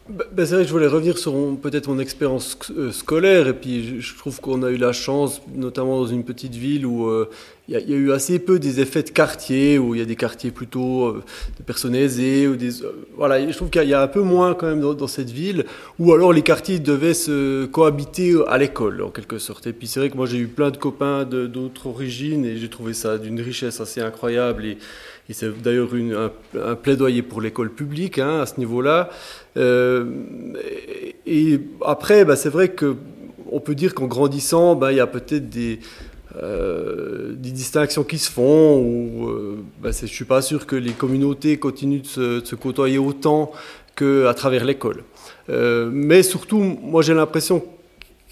bah, bah, c'est vrai que je voulais revenir sur peut-être mon expérience euh, scolaire et puis je, trouve qu'on a eu la chance, notamment dans une petite ville où euh, il y, a eu assez peu des effets de quartier, où il y a des quartiers plutôt euh, de personnes aisées ou des voilà, je trouve qu'il y, a un peu moins quand même dans, cette ville où alors les quartiers devaient se cohabiter à l'école en quelque sorte. Et puis c'est vrai que moi j'ai eu plein de copains d'autres origines et j'ai trouvé ça d'une richesse assez incroyable et c'est d'ailleurs un, plaidoyer pour l'école publique hein, à ce niveau-là. Euh, et, après, bah, c'est vrai que on peut dire qu'en grandissant, bah, il y a peut-être des, euh, distinctions qui se font. Euh, bah, je suis pas sûr que les communautés continuent de se, côtoyer autant qu'à travers l'école. Mais surtout, moi j'ai l'impression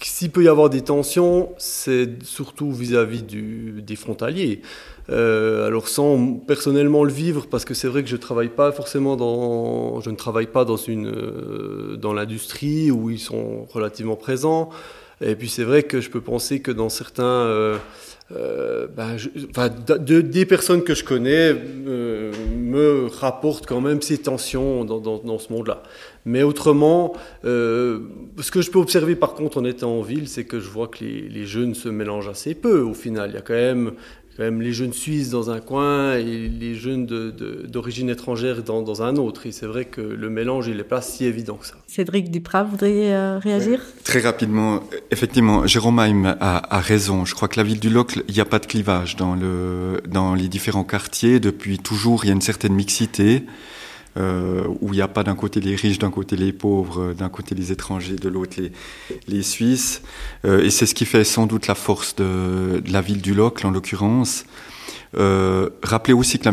s'il peut y avoir des tensions, c'est surtout vis-à-vis des frontaliers. Euh, alors sans personnellement le vivre, parce que c'est vrai que je travaille pas forcément dans, je ne travaille pas dans une, euh, dans l'industrie où ils sont relativement présents. Et puis c'est vrai que je peux penser que dans certains, euh, de, des personnes que je connais me rapportent quand même ces tensions dans, ce monde-là. Mais autrement, ce que je peux observer par contre en étant en ville, c'est que je vois que les, les, jeunes se mélangent assez peu au final. Il y a quand même quand même les jeunes suisses dans un coin et les jeunes d'origine étrangère dans, dans, un autre. Et c'est vrai que le mélange, il n'est pas si évident que ça. Cédric Duprat, vous voudriez euh, réagir? Très rapidement, effectivement, Jérôme Haim a, a, raison. Je crois que la ville du Locle, il n'y a pas de clivage dans, le, dans les différents quartiers. Depuis toujours, il y a une certaine mixité euh, où il n'y a pas d'un côté les riches, d'un côté les pauvres, d'un côté les étrangers, de l'autre les, Suisses. Euh, et c'est ce qui fait sans doute la force de, la ville du Locle, en l'occurrence. Euh, rappelez aussi que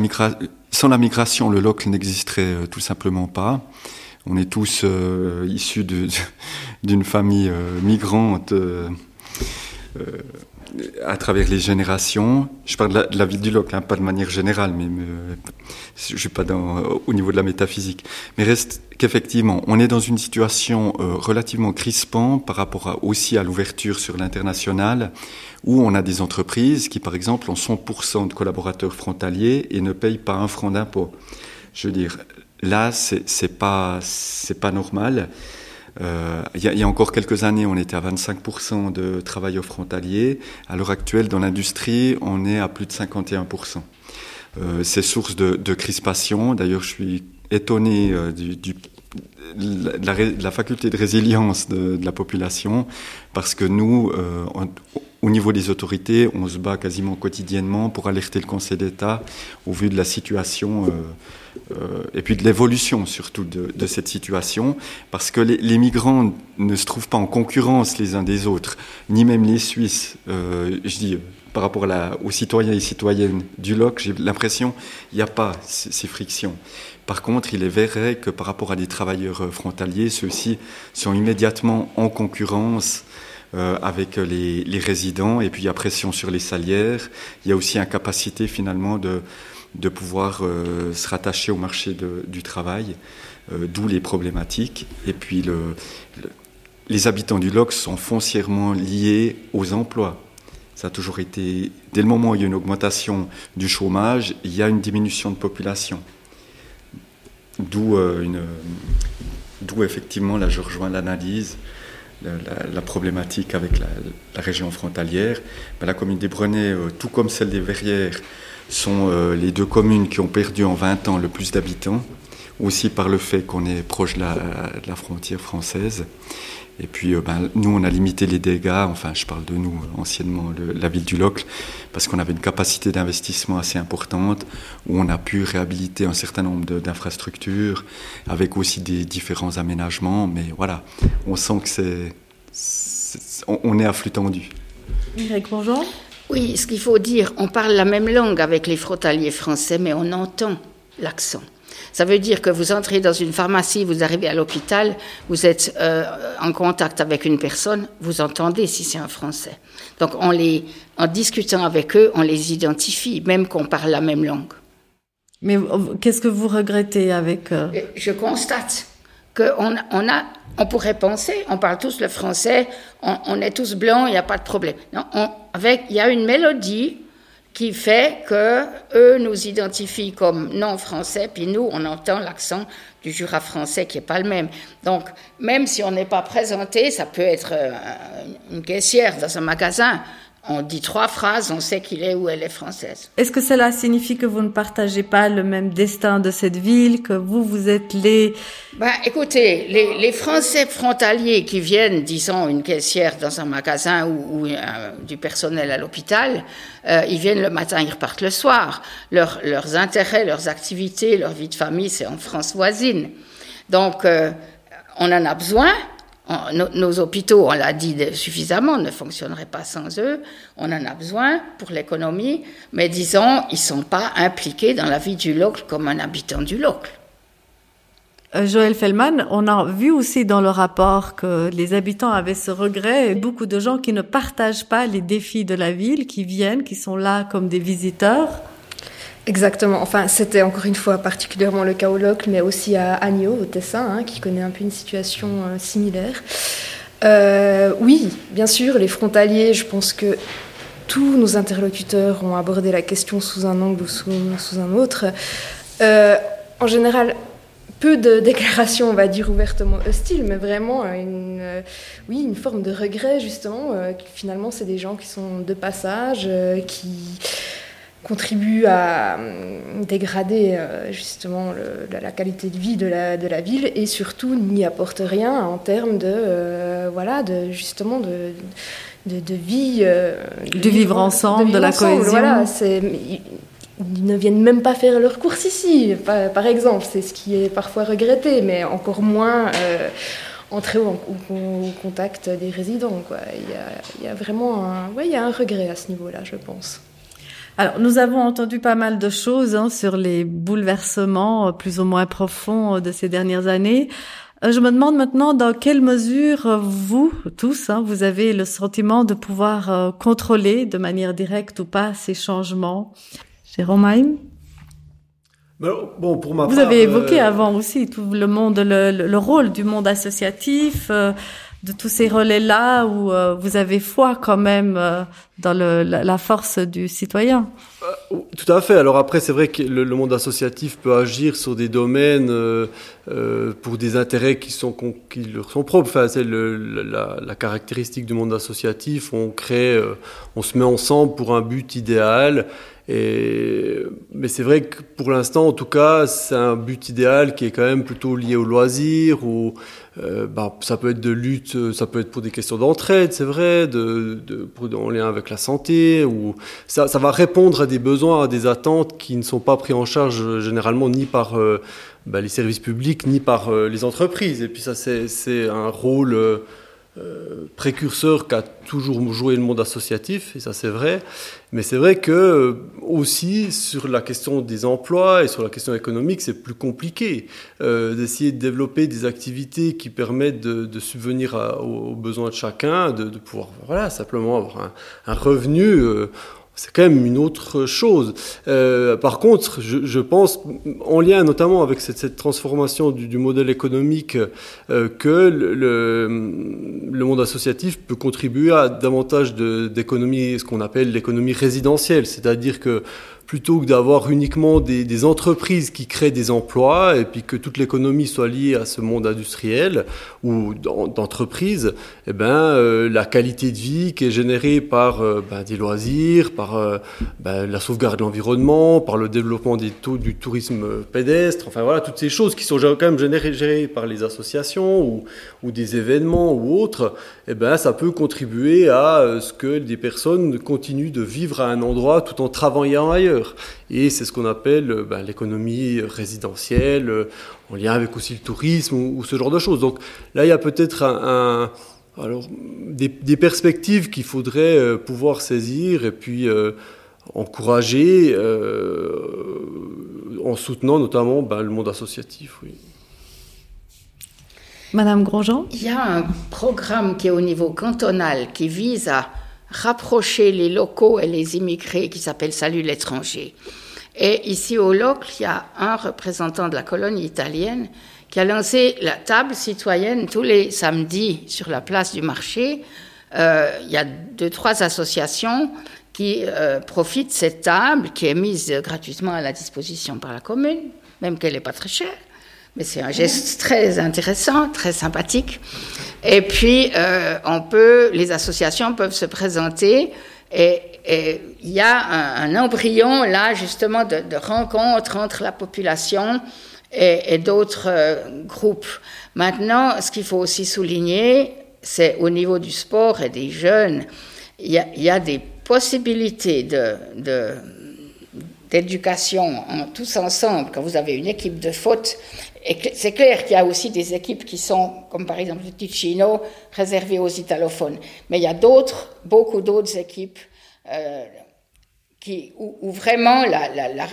sans la migration, le Locle n'existerait euh, tout simplement pas. On est tous euh, issus d'une famille euh, migrante à travers les générations. Je parle de la, de ville du Locle, hein, pas de manière générale, mais je suis pas dans, au niveau de la métaphysique. Mais reste qu'effectivement, on est dans une situation euh, relativement crispante par rapport à, aussi à l'ouverture sur l'international, où on a des entreprises qui, par exemple, ont 100% de collaborateurs frontaliers et ne payent pas un franc d'impôt. Je veux dire, là, c'est pas, c'est pas normal. Euh, il, y a, encore quelques années, on était à 25% de travailleurs frontaliers. À l'heure actuelle, dans l'industrie, on est à plus de 51%. Euh, c'est source de, crispation. D'ailleurs, je suis étonné euh, du, la, la, faculté de résilience de, la population, parce que nous, euh, au niveau des autorités, on se bat quasiment quotidiennement pour alerter le Conseil d'État au vu de la situation euh, euh, et puis de l'évolution surtout de, cette situation, parce que les, les, migrants ne se trouvent pas en concurrence les uns des autres, ni même les Suisses. Je dis par rapport aux citoyens et citoyennes du LOC, j'ai l'impression qu'il n'y a pas ces, frictions. Par contre, il est vrai que par rapport à des travailleurs frontaliers, ceux-ci sont immédiatement en concurrence euh, avec les, résidents, et puis il y a pression sur les salaires, il y a aussi incapacité finalement de, pouvoir euh, se rattacher au marché du travail, euh, d'où les problématiques. Et puis le, les habitants du LOC sont foncièrement liés aux emplois. Ça a toujours été, dès le moment où il y a une augmentation du chômage, il y a une diminution de population. D'où d'où effectivement, là je rejoins l'analyse la, problématique avec la, région frontalière. Ben, la commune des Brenets, euh, tout comme celle des Verrières, sont euh, les deux communes qui ont perdu en 20 ans le plus d'habitants, aussi par le fait qu'on est proche de la, frontière française. Et puis, euh, ben, nous, on a limité les dégâts, enfin, je parle de nous, anciennement, la ville du Locle, parce qu'on avait une capacité d'investissement assez importante, où on a pu réhabiliter un certain nombre d'infrastructures, avec aussi des différents aménagements. Mais voilà, on sent que c'est. on, est à flux tendu. bonjour. Oui, ce qu'il faut dire, on parle la même langue avec les frontaliers français, mais on entend l'accent. Ça veut dire que vous entrez dans une pharmacie, vous arrivez à l'hôpital, vous êtes euh, en contact avec une personne, vous entendez si c'est un Français. Donc on les, en discutant avec eux, on les identifie, même qu'on parle la même langue. Mais qu'est-ce que vous regrettez avec eux Je constate qu'on on a, on pourrait penser, on parle tous le français, on, est tous blancs, il n'y a pas de problème. Non, avec, il y a une mélodie qui fait que eux nous identifient comme non français, puis nous, on entend l'accent du Jura français qui est pas le même. Donc, même si on n'est pas présenté, ça peut être euh, une caissière dans un magasin on dit trois phrases, on sait qu'il est ou elle est française. Est-ce que cela signifie que vous ne partagez pas le même destin de cette ville, que vous, vous êtes les... Ben, écoutez, les, Français frontaliers qui viennent, disons, une caissière dans un magasin ou, euh, du personnel à l'hôpital, euh, ils viennent le matin, ils repartent le soir. leurs intérêts, leurs activités, leur vie de famille, c'est en France voisine. Donc, euh, on en a besoin, nos, hôpitaux, on l'a dit suffisamment, ne fonctionneraient pas sans eux. On en a besoin pour l'économie, mais disons, ils ne sont pas impliqués dans la vie du local comme un habitant du local. Euh, Joël Fellman, on a vu aussi dans le rapport que les habitants avaient ce regret et beaucoup de gens qui ne partagent pas les défis de la ville, qui viennent, qui sont là comme des visiteurs. Exactement. Enfin, c'était encore une fois particulièrement le cas au LOC, mais aussi à Agneau, au Tessin, hein, qui connaît un peu une situation euh, similaire. Euh, oui, bien sûr, les frontaliers, je pense que tous nos interlocuteurs ont abordé la question sous un angle ou sous, un autre. Euh, en général, peu de déclarations, on va dire, ouvertement hostiles, mais vraiment une, oui, une forme de regret, justement. finalement, c'est des gens qui sont de passage, qui contribue à hum, dégrader euh, justement la, qualité de vie de la, de la ville et surtout n'y apporte rien en termes de euh, voilà de justement de de, vie euh, de, vivre ensemble de, la cohésion. voilà c'est ils ne viennent même pas faire leurs courses ici par, exemple c'est ce qui est parfois regretté mais encore moins entrer au, contact des résidents quoi. Il y a, il y a vraiment un, ouais, il y a un regret à ce niveau là je pense alors, nous avons entendu pas mal de choses hein, sur les bouleversements euh, plus ou moins profonds euh, de ces dernières années. Euh, je me demande maintenant dans quelle mesure vous, tous, hein, vous avez le sentiment de pouvoir contrôler de manière directe ou pas ces changements. Jérôme Haïm? Ben, Bon, pour ma vous avez évoqué avant aussi tout le monde, le, le, rôle du monde associatif, de tous ces relais-là où euh, vous avez foi quand même euh, dans la, force du citoyen. Euh, tout à fait. Alors après, c'est vrai que le, monde associatif peut agir sur des domaines pour des intérêts qui sont qui leur sont propres. Enfin, c'est la, la, caractéristique du monde associatif. On crée, on se met ensemble pour un but idéal. Et, mais c'est vrai que pour l'instant, en tout cas, c'est un but idéal qui est quand même plutôt lié au loisir ou euh, bah, ça peut être de lutte, euh, ça peut être pour des questions d'entraide, c'est vrai, de, de, pour, en lien avec la santé, ou ça, ça, va répondre à des besoins, à des attentes qui ne sont pas pris en charge euh, généralement ni par bah, les services publics ni par les entreprises. Et puis ça, c'est un rôle euh, précurseur qu'a toujours joué le monde associatif, et ça c'est vrai. Mais c'est vrai que euh, aussi sur la question des emplois et sur la question économique, c'est plus compliqué euh, d'essayer de développer des activités qui permettent de, subvenir aux, besoins de chacun, de, pouvoir voilà simplement avoir un, un revenu c'est quand même une autre chose. Euh, par contre, je, je, pense, en lien notamment avec cette, cette transformation du, du, modèle économique, euh, que le, le, monde associatif peut contribuer à davantage d'économie, ce qu'on appelle l'économie résidentielle, c'est-à-dire que plutôt que d'avoir uniquement des, entreprises qui créent des emplois et puis que toute l'économie soit liée à ce monde industriel ou d'entreprise, eh ben, euh, la qualité de vie qui est générée par euh, ben, des loisirs, par euh, ben, la sauvegarde de l'environnement, par le développement des taux, du tourisme pédestre, enfin voilà, toutes ces choses qui sont quand même générées, par les associations ou, ou des événements ou autres, eh ben, ça peut contribuer à ce que des personnes continuent de vivre à un endroit tout en travaillant ailleurs. Et c'est ce qu'on appelle euh, ben, l'économie résidentielle, euh, en lien avec aussi le tourisme ou, ce genre de choses. Donc là, il y a peut-être un, alors, des, perspectives qu'il faudrait euh, pouvoir saisir et puis encourager en soutenant notamment ben, le monde associatif. Oui. Madame Grosjean Il y a un programme qui est au niveau cantonal qui vise à rapprocher les locaux et les immigrés qui s'appelle Salut l'étranger. Et ici au Locle, il y a un représentant de la colonie italienne qui a lancé la table citoyenne tous les samedis sur la place du marché. Euh, il y a deux, trois associations qui euh, profitent de cette table qui est mise gratuitement à la disposition par la commune, même qu'elle n'est pas très chère. Mais c'est un geste très intéressant, très sympathique. Et puis, euh, on peut, les associations peuvent se présenter et il y a un, embryon là justement de, de, rencontre entre la population et, d'autres euh, groupes. Maintenant, ce qu'il faut aussi souligner, c'est au niveau du sport et des jeunes, il y a, des possibilités d'éducation tous ensemble, quand vous avez une équipe de foot c'est clair qu'il y a aussi des équipes qui sont, comme par exemple le Ticino, réservées aux italophones. Mais il y a d'autres, beaucoup d'autres équipes euh, qui, où, vraiment la, la, la,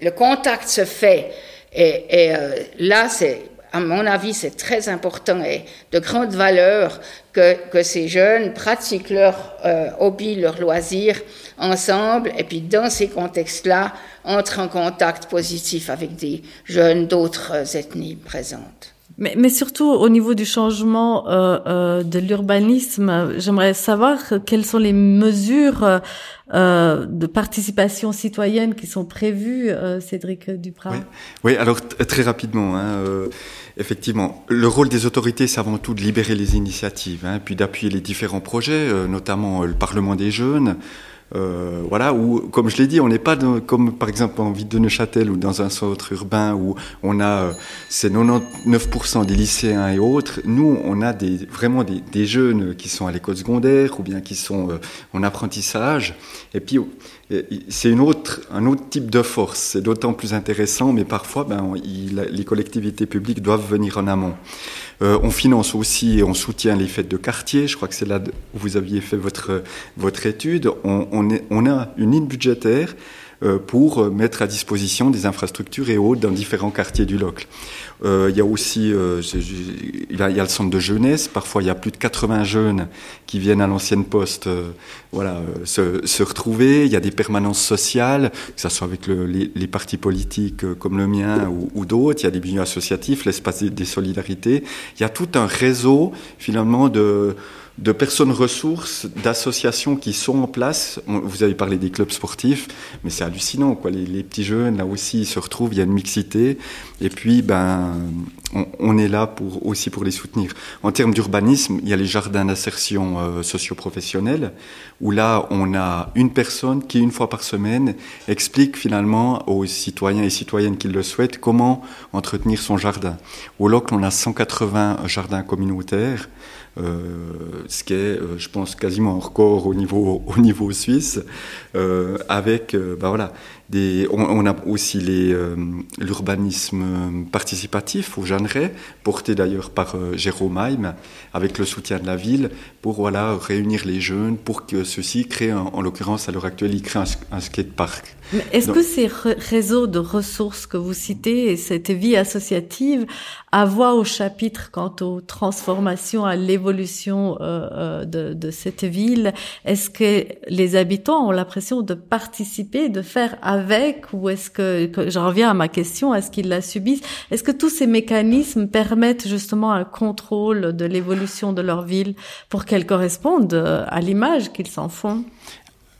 le contact se fait. Et, et euh, là, c'est, à mon avis, c'est très important et de grande valeur que, que ces jeunes pratiquent leur euh, hobby, leur loisir ensemble. Et puis, dans ces contextes-là, entre en contact positif avec des jeunes d'autres ethnies présentes. Mais, mais, surtout au niveau du changement euh, euh, de l'urbanisme, j'aimerais savoir quelles sont les mesures euh, de participation citoyenne qui sont prévues, euh, Cédric Duprat. Oui, oui alors très rapidement. Hein, euh, effectivement, le rôle des autorités, c'est avant tout de libérer les initiatives, hein, puis d'appuyer les différents projets, notamment le Parlement des jeunes. Euh, voilà, où, comme je l'ai dit, on n'est pas comme par exemple en ville de Neuchâtel ou dans un centre urbain où on a euh, c'est 99% des lycéens et autres. Nous, on a vraiment des, jeunes qui sont à l'école secondaire ou bien qui sont euh, en apprentissage. Et puis c'est un autre type de force. C'est d'autant plus intéressant, mais parfois, ben, les collectivités publiques doivent venir en amont. Euh, on finance aussi et on soutient les fêtes de quartier. Je crois que c'est là où vous aviez fait votre, étude. On, a une ligne budgétaire euh, pour mettre à disposition des infrastructures et autres dans différents quartiers du Locle. Euh, il y a aussi euh, il, y a, le centre de jeunesse. Parfois, il y a plus de 80 jeunes qui viennent à l'ancienne poste voilà, se, retrouver. Il y a des permanences sociales, que ce soit avec le, les, partis politiques comme le mien ou, ou d'autres. Il y a des milieux associatifs, l'espace des solidarités. Il y a tout un réseau, finalement, de de personnes ressources, d'associations qui sont en place. Vous avez parlé des clubs sportifs, mais c'est hallucinant, quoi. Les, petits jeunes, là aussi, ils se retrouvent, il y a une mixité. Et puis, ben, on, est là aussi pour les soutenir. En termes d'urbanisme, il y a les jardins d'insertion euh, socio-professionnelle, où là, on a une personne qui, une fois par semaine, explique finalement aux citoyens et citoyennes qui le souhaitent comment entretenir son jardin. Au LOC, on a 180 jardins communautaires. Euh, ce qui est, euh, je pense, quasiment un record au niveau, au niveau suisse, avec, bah voilà, on, a aussi l'urbanisme participatif, où Porté d'ailleurs par euh, Jérôme Haim, avec le soutien de la ville, pour voilà, réunir les jeunes, pour que ceux-ci créent, en, l'occurrence à l'heure actuelle, ils créent un, un skatepark. Est-ce que ces réseaux de ressources que vous citez et cette vie associative a voix au chapitre quant aux transformations, à l'évolution euh, euh, de, de, cette ville? Est-ce que les habitants ont l'impression de participer, de faire avec, ou est-ce que, que je reviens à ma question, est-ce qu'ils la subissent? Est-ce que tous ces mécanismes permettent justement un contrôle de l'évolution de leur ville pour qu'elle corresponde à l'image qu'ils s'en font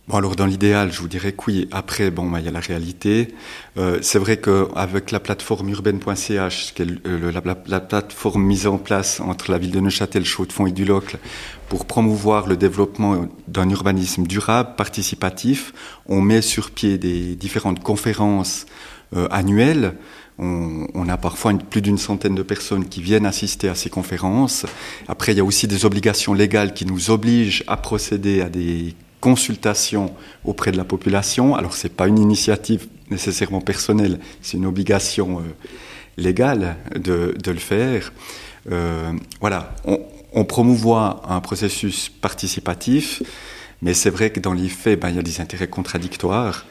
Bon, alors dans l'idéal, je vous dirais que oui. Après, bon, bah, il y a la réalité. Euh, c'est vrai qu'avec la plateforme urbaine.ch, est la, plateforme mise en place entre la ville de Neuchâtel, Chaux-de-Fonds et Dulocle, pour promouvoir le développement d'un urbanisme durable, participatif, on met sur pied des différentes conférences euh, annuelles. On, a parfois plus d'une centaine de personnes qui viennent assister à ces conférences. Après, il y a aussi des obligations légales qui nous obligent à procéder à des consultation auprès de la population. Alors c'est pas une initiative nécessairement personnelle, c'est une obligation euh, légale de, de, le faire. Euh, voilà, on, on, promouvoit un processus participatif, mais c'est vrai que dans les faits, ben, il y a des intérêts contradictoires.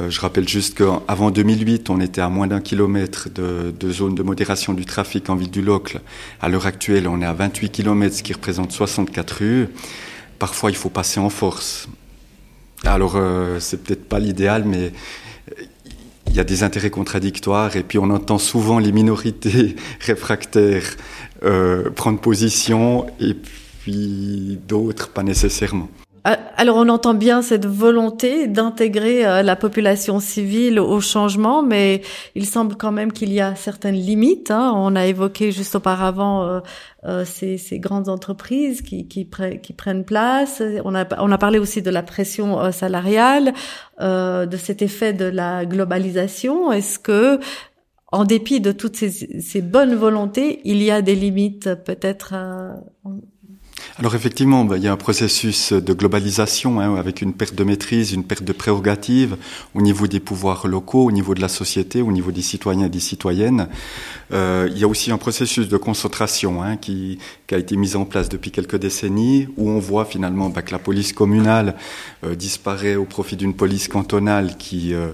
Euh, je rappelle juste qu'avant 2008, on était à moins d'un kilomètre de, zone de modération du trafic en ville du Locle. À l'heure actuelle, on est à 28 kilomètres, ce qui représente 64 rues parfois il faut passer en force. Alors euh, c'est peut-être pas l'idéal, mais il y a des intérêts contradictoires et puis on entend souvent les minorités réfractaires euh, prendre position et puis d'autres pas nécessairement. Euh, alors on entend bien cette volonté d'intégrer euh, la population civile au changement, mais il semble quand même qu'il y a certaines limites. Hein. On a évoqué juste auparavant euh, ces, ces, grandes entreprises qui, qui, qui, prennent place. On a, on a parlé aussi de la pression salariale, de cet effet de la globalisation. Est-ce que en dépit de toutes ces, ces, bonnes volontés, il y a des limites peut-être alors effectivement, bah, il y a un processus de globalisation hein, avec une perte de maîtrise, une perte de prérogatives au niveau des pouvoirs locaux, au niveau de la société, au niveau des citoyens et des citoyennes. Euh, il y a aussi un processus de concentration hein, qui, qui, a été mis en place depuis quelques décennies, où on voit finalement bah, que la police communale euh, disparaît au profit d'une police cantonale qui euh,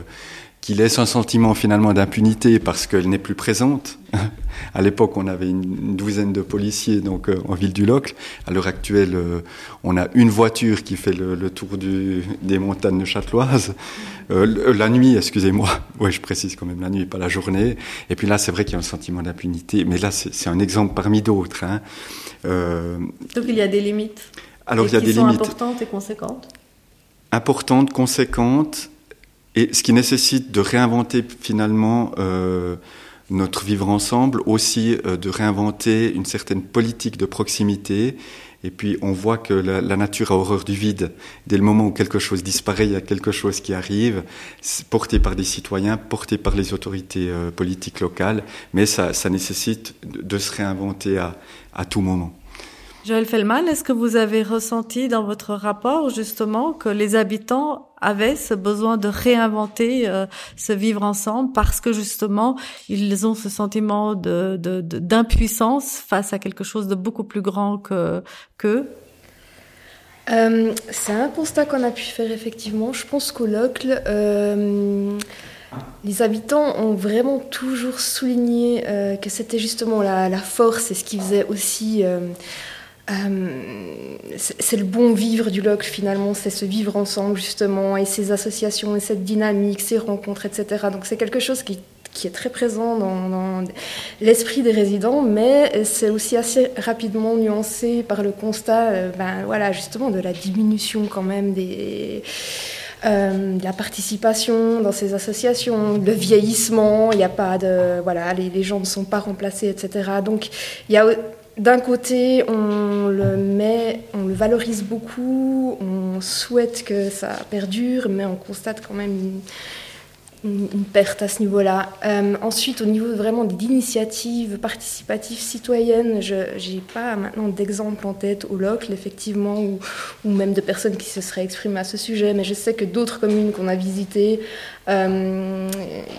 qui laisse un sentiment finalement d'impunité parce qu'elle n'est plus présente. à l'époque, on avait une, douzaine de policiers donc euh, en ville du Locle. À l'heure actuelle, euh, on a une voiture qui fait le, tour du, des montagnes châteloises. Euh, la nuit, excusez-moi. Ouais, je précise quand même la nuit, pas la journée. Et puis là, c'est vrai qu'il y a un sentiment d'impunité. Mais là, c'est un exemple parmi d'autres. Hein. donc il y a des limites. Alors il y a des sont limites importantes et conséquentes. Importantes, conséquentes et ce qui nécessite de réinventer finalement euh, notre vivre ensemble, aussi euh, de réinventer une certaine politique de proximité. Et puis on voit que la, nature a horreur du vide. Dès le moment où quelque chose disparaît, il y a quelque chose qui arrive, porté par des citoyens, porté par les autorités euh, politiques locales, mais ça, ça nécessite de, se réinventer à tout moment. Joël Fellman, est-ce que vous avez ressenti dans votre rapport justement que les habitants avaient ce besoin de réinventer euh, ce vivre ensemble parce que justement ils ont ce sentiment d'impuissance face à quelque chose de beaucoup plus grand que qu'eux? Euh, C'est un constat qu'on a pu faire effectivement. Je pense qu'au Locle, euh, les habitants ont vraiment toujours souligné que c'était justement la, force et ce qui faisait aussi euh, c'est le bon vivre du LOC finalement, c'est ce vivre ensemble justement, et ces associations, et cette dynamique, ces rencontres, etc. Donc c'est quelque chose qui, est très présent dans, l'esprit des résidents, mais c'est aussi assez rapidement nuancé par le constat, euh, ben, voilà, justement, de la diminution quand même des... Euh, la participation dans ces associations, le vieillissement, il n'y a pas de voilà, les, les, gens ne sont pas remplacés, etc. Donc il y a d'un côté, on le met, on le valorise beaucoup, on souhaite que ça perdure, mais on constate quand même une, perte à ce niveau-là. Euh, ensuite, au niveau vraiment d'initiatives participatives citoyennes, je n'ai pas maintenant d'exemple en tête au local, effectivement, ou, même de personnes qui se seraient exprimées à ce sujet, mais je sais que d'autres communes qu'on a visitées, euh,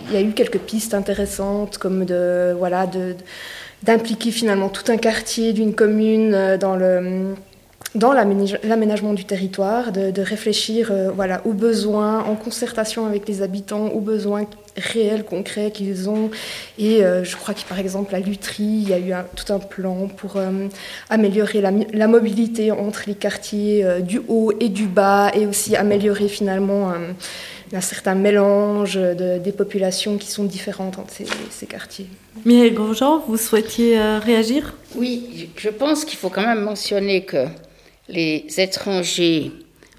il y a eu quelques pistes intéressantes, comme de, voilà, de d'impliquer finalement tout un quartier d'une commune dans le dans l'aménagement du territoire, de, réfléchir euh, voilà, aux besoins en concertation avec les habitants, aux besoins réels, concrets qu'ils ont. Et euh, je crois que par exemple à Lutry, il y a eu tout un plan pour euh, améliorer la, mobilité entre les quartiers du haut et du bas et aussi améliorer finalement un certain mélange de, des populations qui sont différentes entre ces, ces quartiers. Mireille Grosjean, vous souhaitiez réagir? Oui, je pense qu'il faut quand même mentionner que les étrangers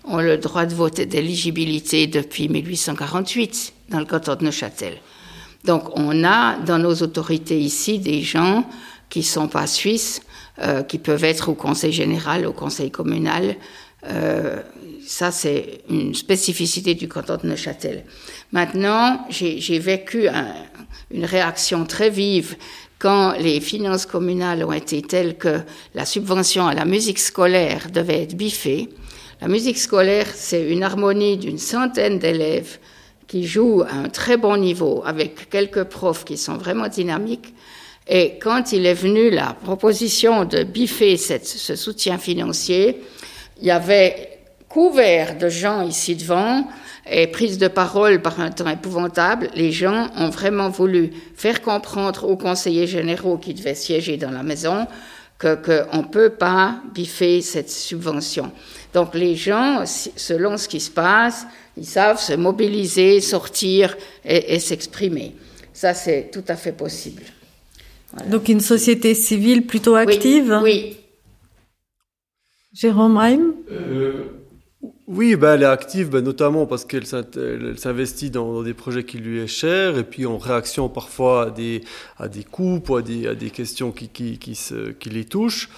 ont le droit de vote et d'éligibilité depuis 1848 dans le canton de Neuchâtel. Donc on a dans nos autorités ici des gens qui sont pas suisses, euh, qui peuvent être au conseil général, au conseil communal. Euh, ça, c'est une spécificité du canton de Neuchâtel. Maintenant, j'ai vécu une réaction très vive quand les finances communales ont été telles que la subvention à la musique scolaire devait être biffée. La musique scolaire, c'est une harmonie d'une centaine d'élèves qui jouent à un très bon niveau avec quelques profs qui sont vraiment dynamiques. Et quand il est venu la proposition de biffer ce soutien financier, il y avait couvert de gens ici devant et prise de parole par un temps épouvantable, les gens ont vraiment voulu faire comprendre aux conseillers généraux qui devaient siéger dans la maison que qu'on ne peut pas biffer cette subvention. Donc les gens, selon ce qui se passe, ils savent se mobiliser, sortir et, s'exprimer. Ça, c'est tout à fait possible. Donc une société civile plutôt active? Oui. Jérôme Heim euh, oui, bah, elle est active, bah, notamment parce qu'elle s'investit dans, des projets qui lui est chers, et puis en réaction parfois à des, à des coupes ou à des, à des questions qui, qui, qui, se, qui les touchent.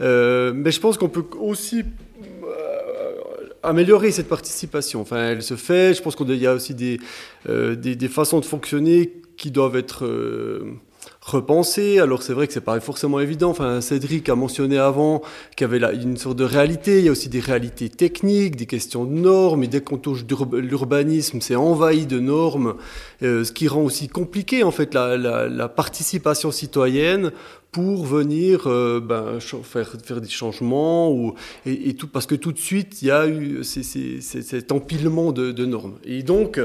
Euh, mais je pense qu'on peut aussi euh, améliorer cette participation. Enfin, elle se fait. Je pense qu'il y a aussi des, euh, des, des, façons de fonctionner qui doivent être repenser. Alors c'est vrai que c'est pas forcément évident. Enfin, Cédric a mentionné avant qu'il y avait là une sorte de réalité. Il y a aussi des réalités techniques, des questions de normes. Et dès qu'on touche l'urbanisme, c'est envahi de normes, euh, ce qui rend aussi compliqué en fait la, participation citoyenne pour venir euh, ben, faire, des changements ou, et, tout parce que tout de suite il y a eu cet empilement de, normes. Et donc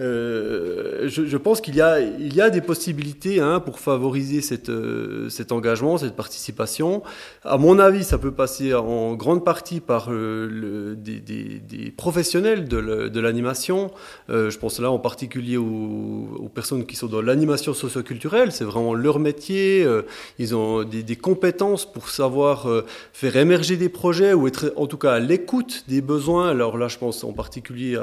euh, je, pense qu'il y a il y a des possibilités hein, pour favoriser cette, cet engagement cette participation. À mon avis ça peut passer en grande partie par des, des, professionnels de l'animation. Je pense là en particulier aux, aux personnes qui sont dans l'animation socioculturelle c'est vraiment leur métier ils ils ont des, compétences pour savoir euh, faire émerger des projets ou être en tout cas à l'écoute des besoins. Alors là, je pense en particulier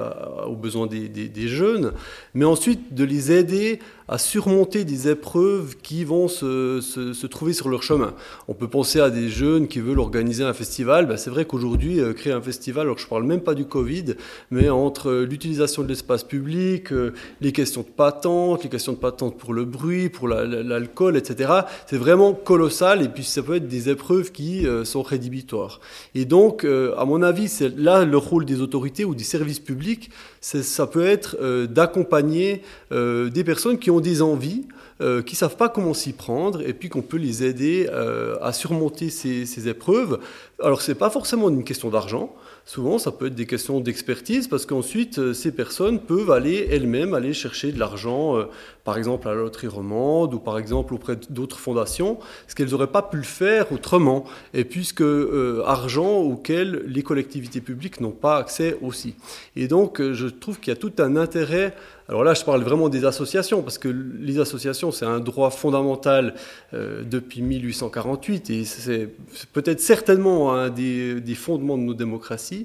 aux besoins des, jeunes, mais ensuite de les aider à surmonter des épreuves qui vont se, se, trouver sur leur chemin. On peut penser à des jeunes qui veulent organiser un festival. Ben, c'est vrai qu'aujourd'hui, euh, créer un festival, alors je parle même pas du Covid, mais entre euh, l'utilisation de l'espace public, euh, les questions de les questions de patente pour le bruit, pour l'alcool, la, etc., c'est vraiment colossal. Et puis ça peut être des épreuves qui sont rédhibitoires. Et donc, à mon avis, c'est là le rôle des autorités ou des services publics, ça peut être d'accompagner des personnes qui ont des envies, euh, qui savent pas comment s'y prendre, et puis qu'on peut les aider euh, à surmonter ces, ces épreuves. Alors c'est pas forcément une question d'argent. Souvent, ça peut être des questions d'expertise parce qu'ensuite, euh, ces personnes peuvent aller elles-mêmes aller chercher de l'argent, euh, par exemple à la loterie romande ou par exemple auprès d'autres fondations, ce qu'elles n'auraient pas pu le faire autrement, et puisque euh, argent auquel les collectivités publiques n'ont pas accès aussi. Et donc, je trouve qu'il y a tout un intérêt alors là, je parle vraiment des associations, parce que les associations, c'est un droit fondamental depuis 1848, et c'est peut-être certainement un des, fondements de nos démocraties,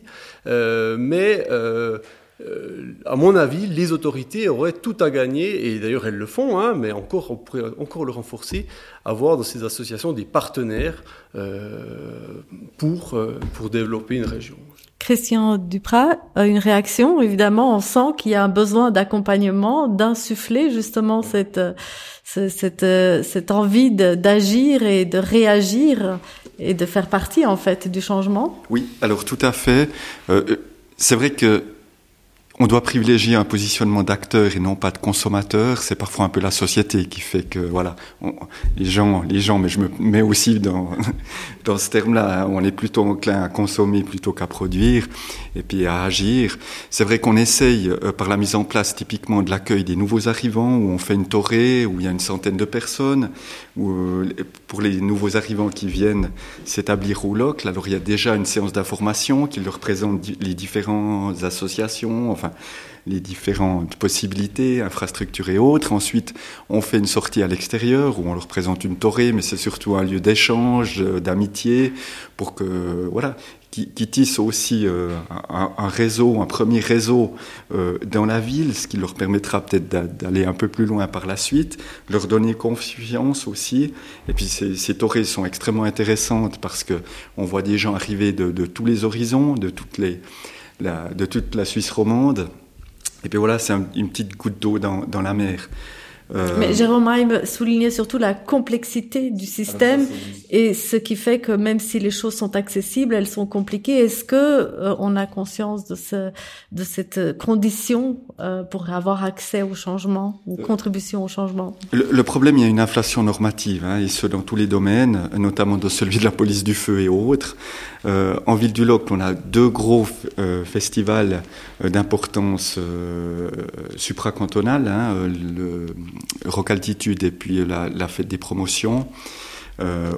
euh, mais euh, euh, à mon avis, les autorités auraient tout à gagner, et d'ailleurs elles le font, hein, mais encore, on pourrait encore le renforcer, avoir dans ces associations des partenaires pour développer une région. Christian Duprat, une réaction, évidemment, on sent qu'il y a un besoin d'accompagnement, d'insuffler justement cette, cette, cette envie d'agir et de réagir et de faire partie en fait du changement. Oui, alors tout à fait. Euh, c'est vrai que on doit privilégier un positionnement d'acteur et non pas de consommateur. C'est parfois un peu la société qui fait que voilà, les gens, les gens, mais je me mets aussi dans dans ce terme-là, hein, on est plutôt enclin à consommer plutôt qu'à produire et puis à agir. C'est vrai qu'on essaye euh, par la mise en place typiquement de l'accueil des nouveaux arrivants où on fait une torée où il y a une centaine de personnes euh, pour les nouveaux arrivants qui viennent s'établir au LOC, alors il y a déjà une séance d'information qui leur présente les différentes associations, enfin les différentes possibilités, infrastructures et autres. Ensuite, on fait une sortie à l'extérieur où on leur présente une torée, mais c'est surtout un lieu d'échange, euh, d'amitié, pour que voilà, qui, qui tisse aussi euh, un, un, réseau, un premier réseau euh, dans la ville, ce qui leur permettra peut-être d'aller un peu plus loin par la suite, leur donner confiance aussi. Et puis ces, ces torées sont extrêmement intéressantes parce que on voit des gens arriver de, de tous les horizons, de toutes les la, de toute la Suisse romande. Et puis voilà, c'est un, une petite goutte d'eau dans, dans la mer. Euh... Mais Jérôme Heim soulignait surtout la complexité du système et ce qui fait que même si les choses sont accessibles, elles sont compliquées. Est-ce que euh, on a conscience de ce de cette condition euh, pour avoir accès au changement ou contribution au changement? le, le, problème, il y a une inflation normative hein, et ce dans tous les domaines, notamment dans celui de la police du feu et autres. Euh, en ville du Locle, on a deux gros euh, festivals euh, d'importance euh, supracantonale, hein, le Rock Altitude et puis la, fête des promotions,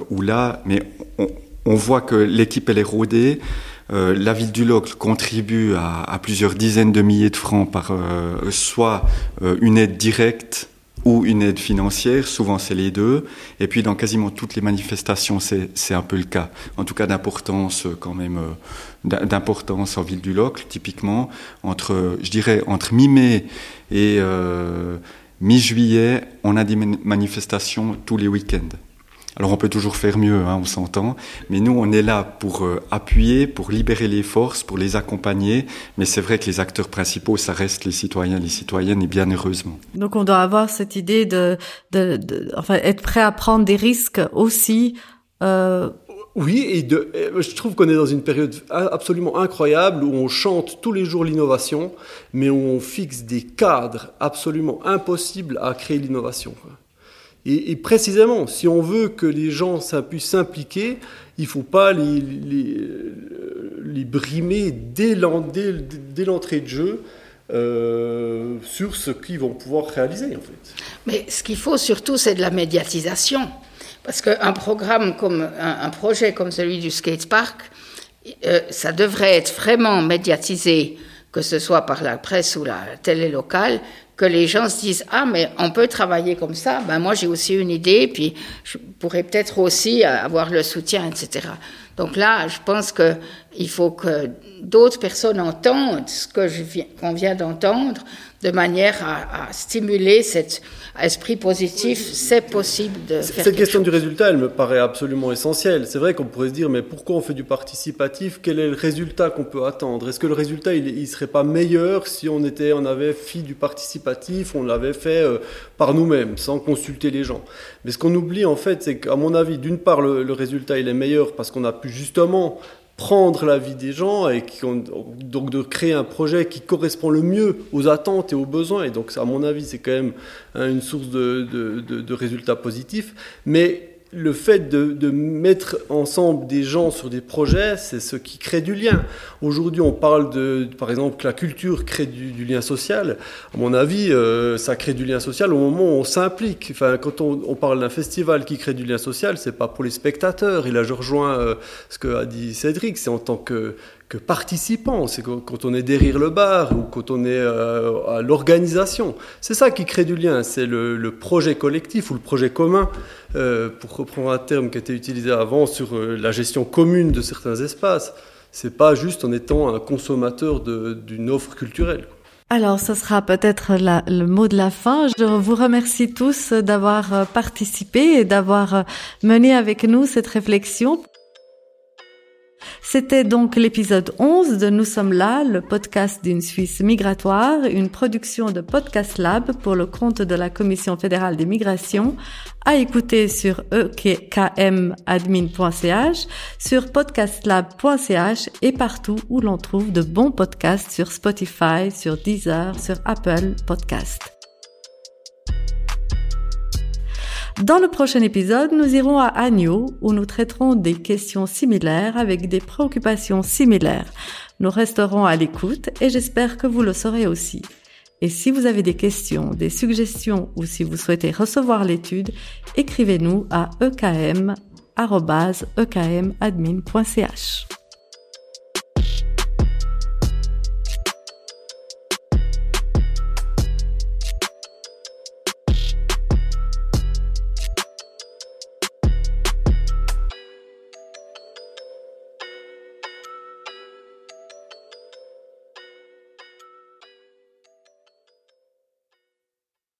où là, mais on, voit que l'équipe elle est rodée. Euh, la ville du Locle contribue à, plusieurs dizaines de milliers de francs par euh, soit euh, une aide directe ou une aide financière, souvent c'est les deux, et puis dans quasiment toutes les manifestations c'est un peu le cas, en tout cas d'importance quand même, d'importance en ville du Locle, typiquement, entre, je dirais, entre mi-mai et euh, mi-juillet, on a des manifestations tous les week-ends. Alors on peut toujours faire mieux, hein, on s'entend, mais nous on est là pour euh, appuyer, pour libérer les forces, pour les accompagner, mais c'est vrai que les acteurs principaux, ça reste les citoyens, les citoyennes, et bien heureusement. Donc on doit avoir cette idée de, de, de enfin, être prêt à prendre des risques aussi. Euh... Oui, et de, je trouve qu'on est dans une période absolument incroyable où on chante tous les jours l'innovation, mais où on fixe des cadres absolument impossibles à créer l'innovation. Et, précisément, si on veut que les gens puissent s'impliquer, il ne faut pas les brimer dès l'entrée de jeu euh, sur ce qu'ils vont pouvoir réaliser, en fait. Mais ce qu'il faut surtout, c'est de la médiatisation. Parce qu'un programme comme un, projet comme celui du skatepark, euh, ça devrait être vraiment médiatisé, que ce soit par la presse ou la télé locale, que les gens se disent ah mais on peut travailler comme ça. Ben moi j'ai aussi une idée puis je pourrais peut-être aussi avoir le soutien etc donc là je pense que il faut que d'autres personnes entendent ce que je viens qu'on vient d'entendre de manière à, à stimuler cet esprit positif, c'est possible de faire Cette question chose. du résultat, elle me paraît absolument essentielle. C'est vrai qu'on pourrait se dire, mais pourquoi on fait du participatif? Quel est le résultat qu'on peut attendre? Est-ce que le résultat, il, il serait pas meilleur si on était, on avait fait du participatif, on l'avait fait euh, par nous-mêmes, sans consulter les gens? Mais ce qu'on oublie, en fait, c'est qu'à mon avis, d'une part, le, le résultat, il est meilleur parce qu'on a pu justement prendre la vie des gens et donc de créer un projet qui correspond le mieux aux attentes et aux besoins. Et donc, à mon avis, c'est quand même hein, une source de, de résultats positifs. Mais le fait de, mettre ensemble des gens sur des projets, c'est ce qui crée du lien. Aujourd'hui, on parle de, par exemple, que la culture crée du, lien social. À mon avis, euh, ça crée du lien social au moment où on s'implique. Enfin, quand on, on parle d'un festival qui crée du lien social, c'est pas pour les spectateurs. Et là, je rejoins euh, ce que a dit Cédric, c'est en tant que que participant, c'est quand on est derrière le bar ou quand on est euh, à l'organisation. C'est ça qui crée du lien, c'est le, projet collectif ou le projet commun, euh, pour reprendre un terme qui a été utilisé avant sur euh, la gestion commune de certains espaces. C'est pas juste en étant un consommateur d'une offre culturelle. Alors, ce sera peut-être le mot de la fin. Je vous remercie tous d'avoir participé et d'avoir mené avec nous cette réflexion. C'était donc l'épisode 11 de Nous sommes là, le podcast d'une Suisse migratoire, une production de Podcast Lab pour le compte de la Commission fédérale des migrations, à écouter sur ekmadmin.ch, sur podcastlab.ch et partout où l'on trouve de bons podcasts sur Spotify, sur Deezer, sur Apple Podcast. Dans le prochain épisode, nous irons à Agneau où nous traiterons des questions similaires avec des préoccupations similaires. Nous resterons à l'écoute et j'espère que vous le saurez aussi. Et si vous avez des questions, des suggestions ou si vous souhaitez recevoir l'étude, écrivez-nous à ekm.ekmadmin.ch.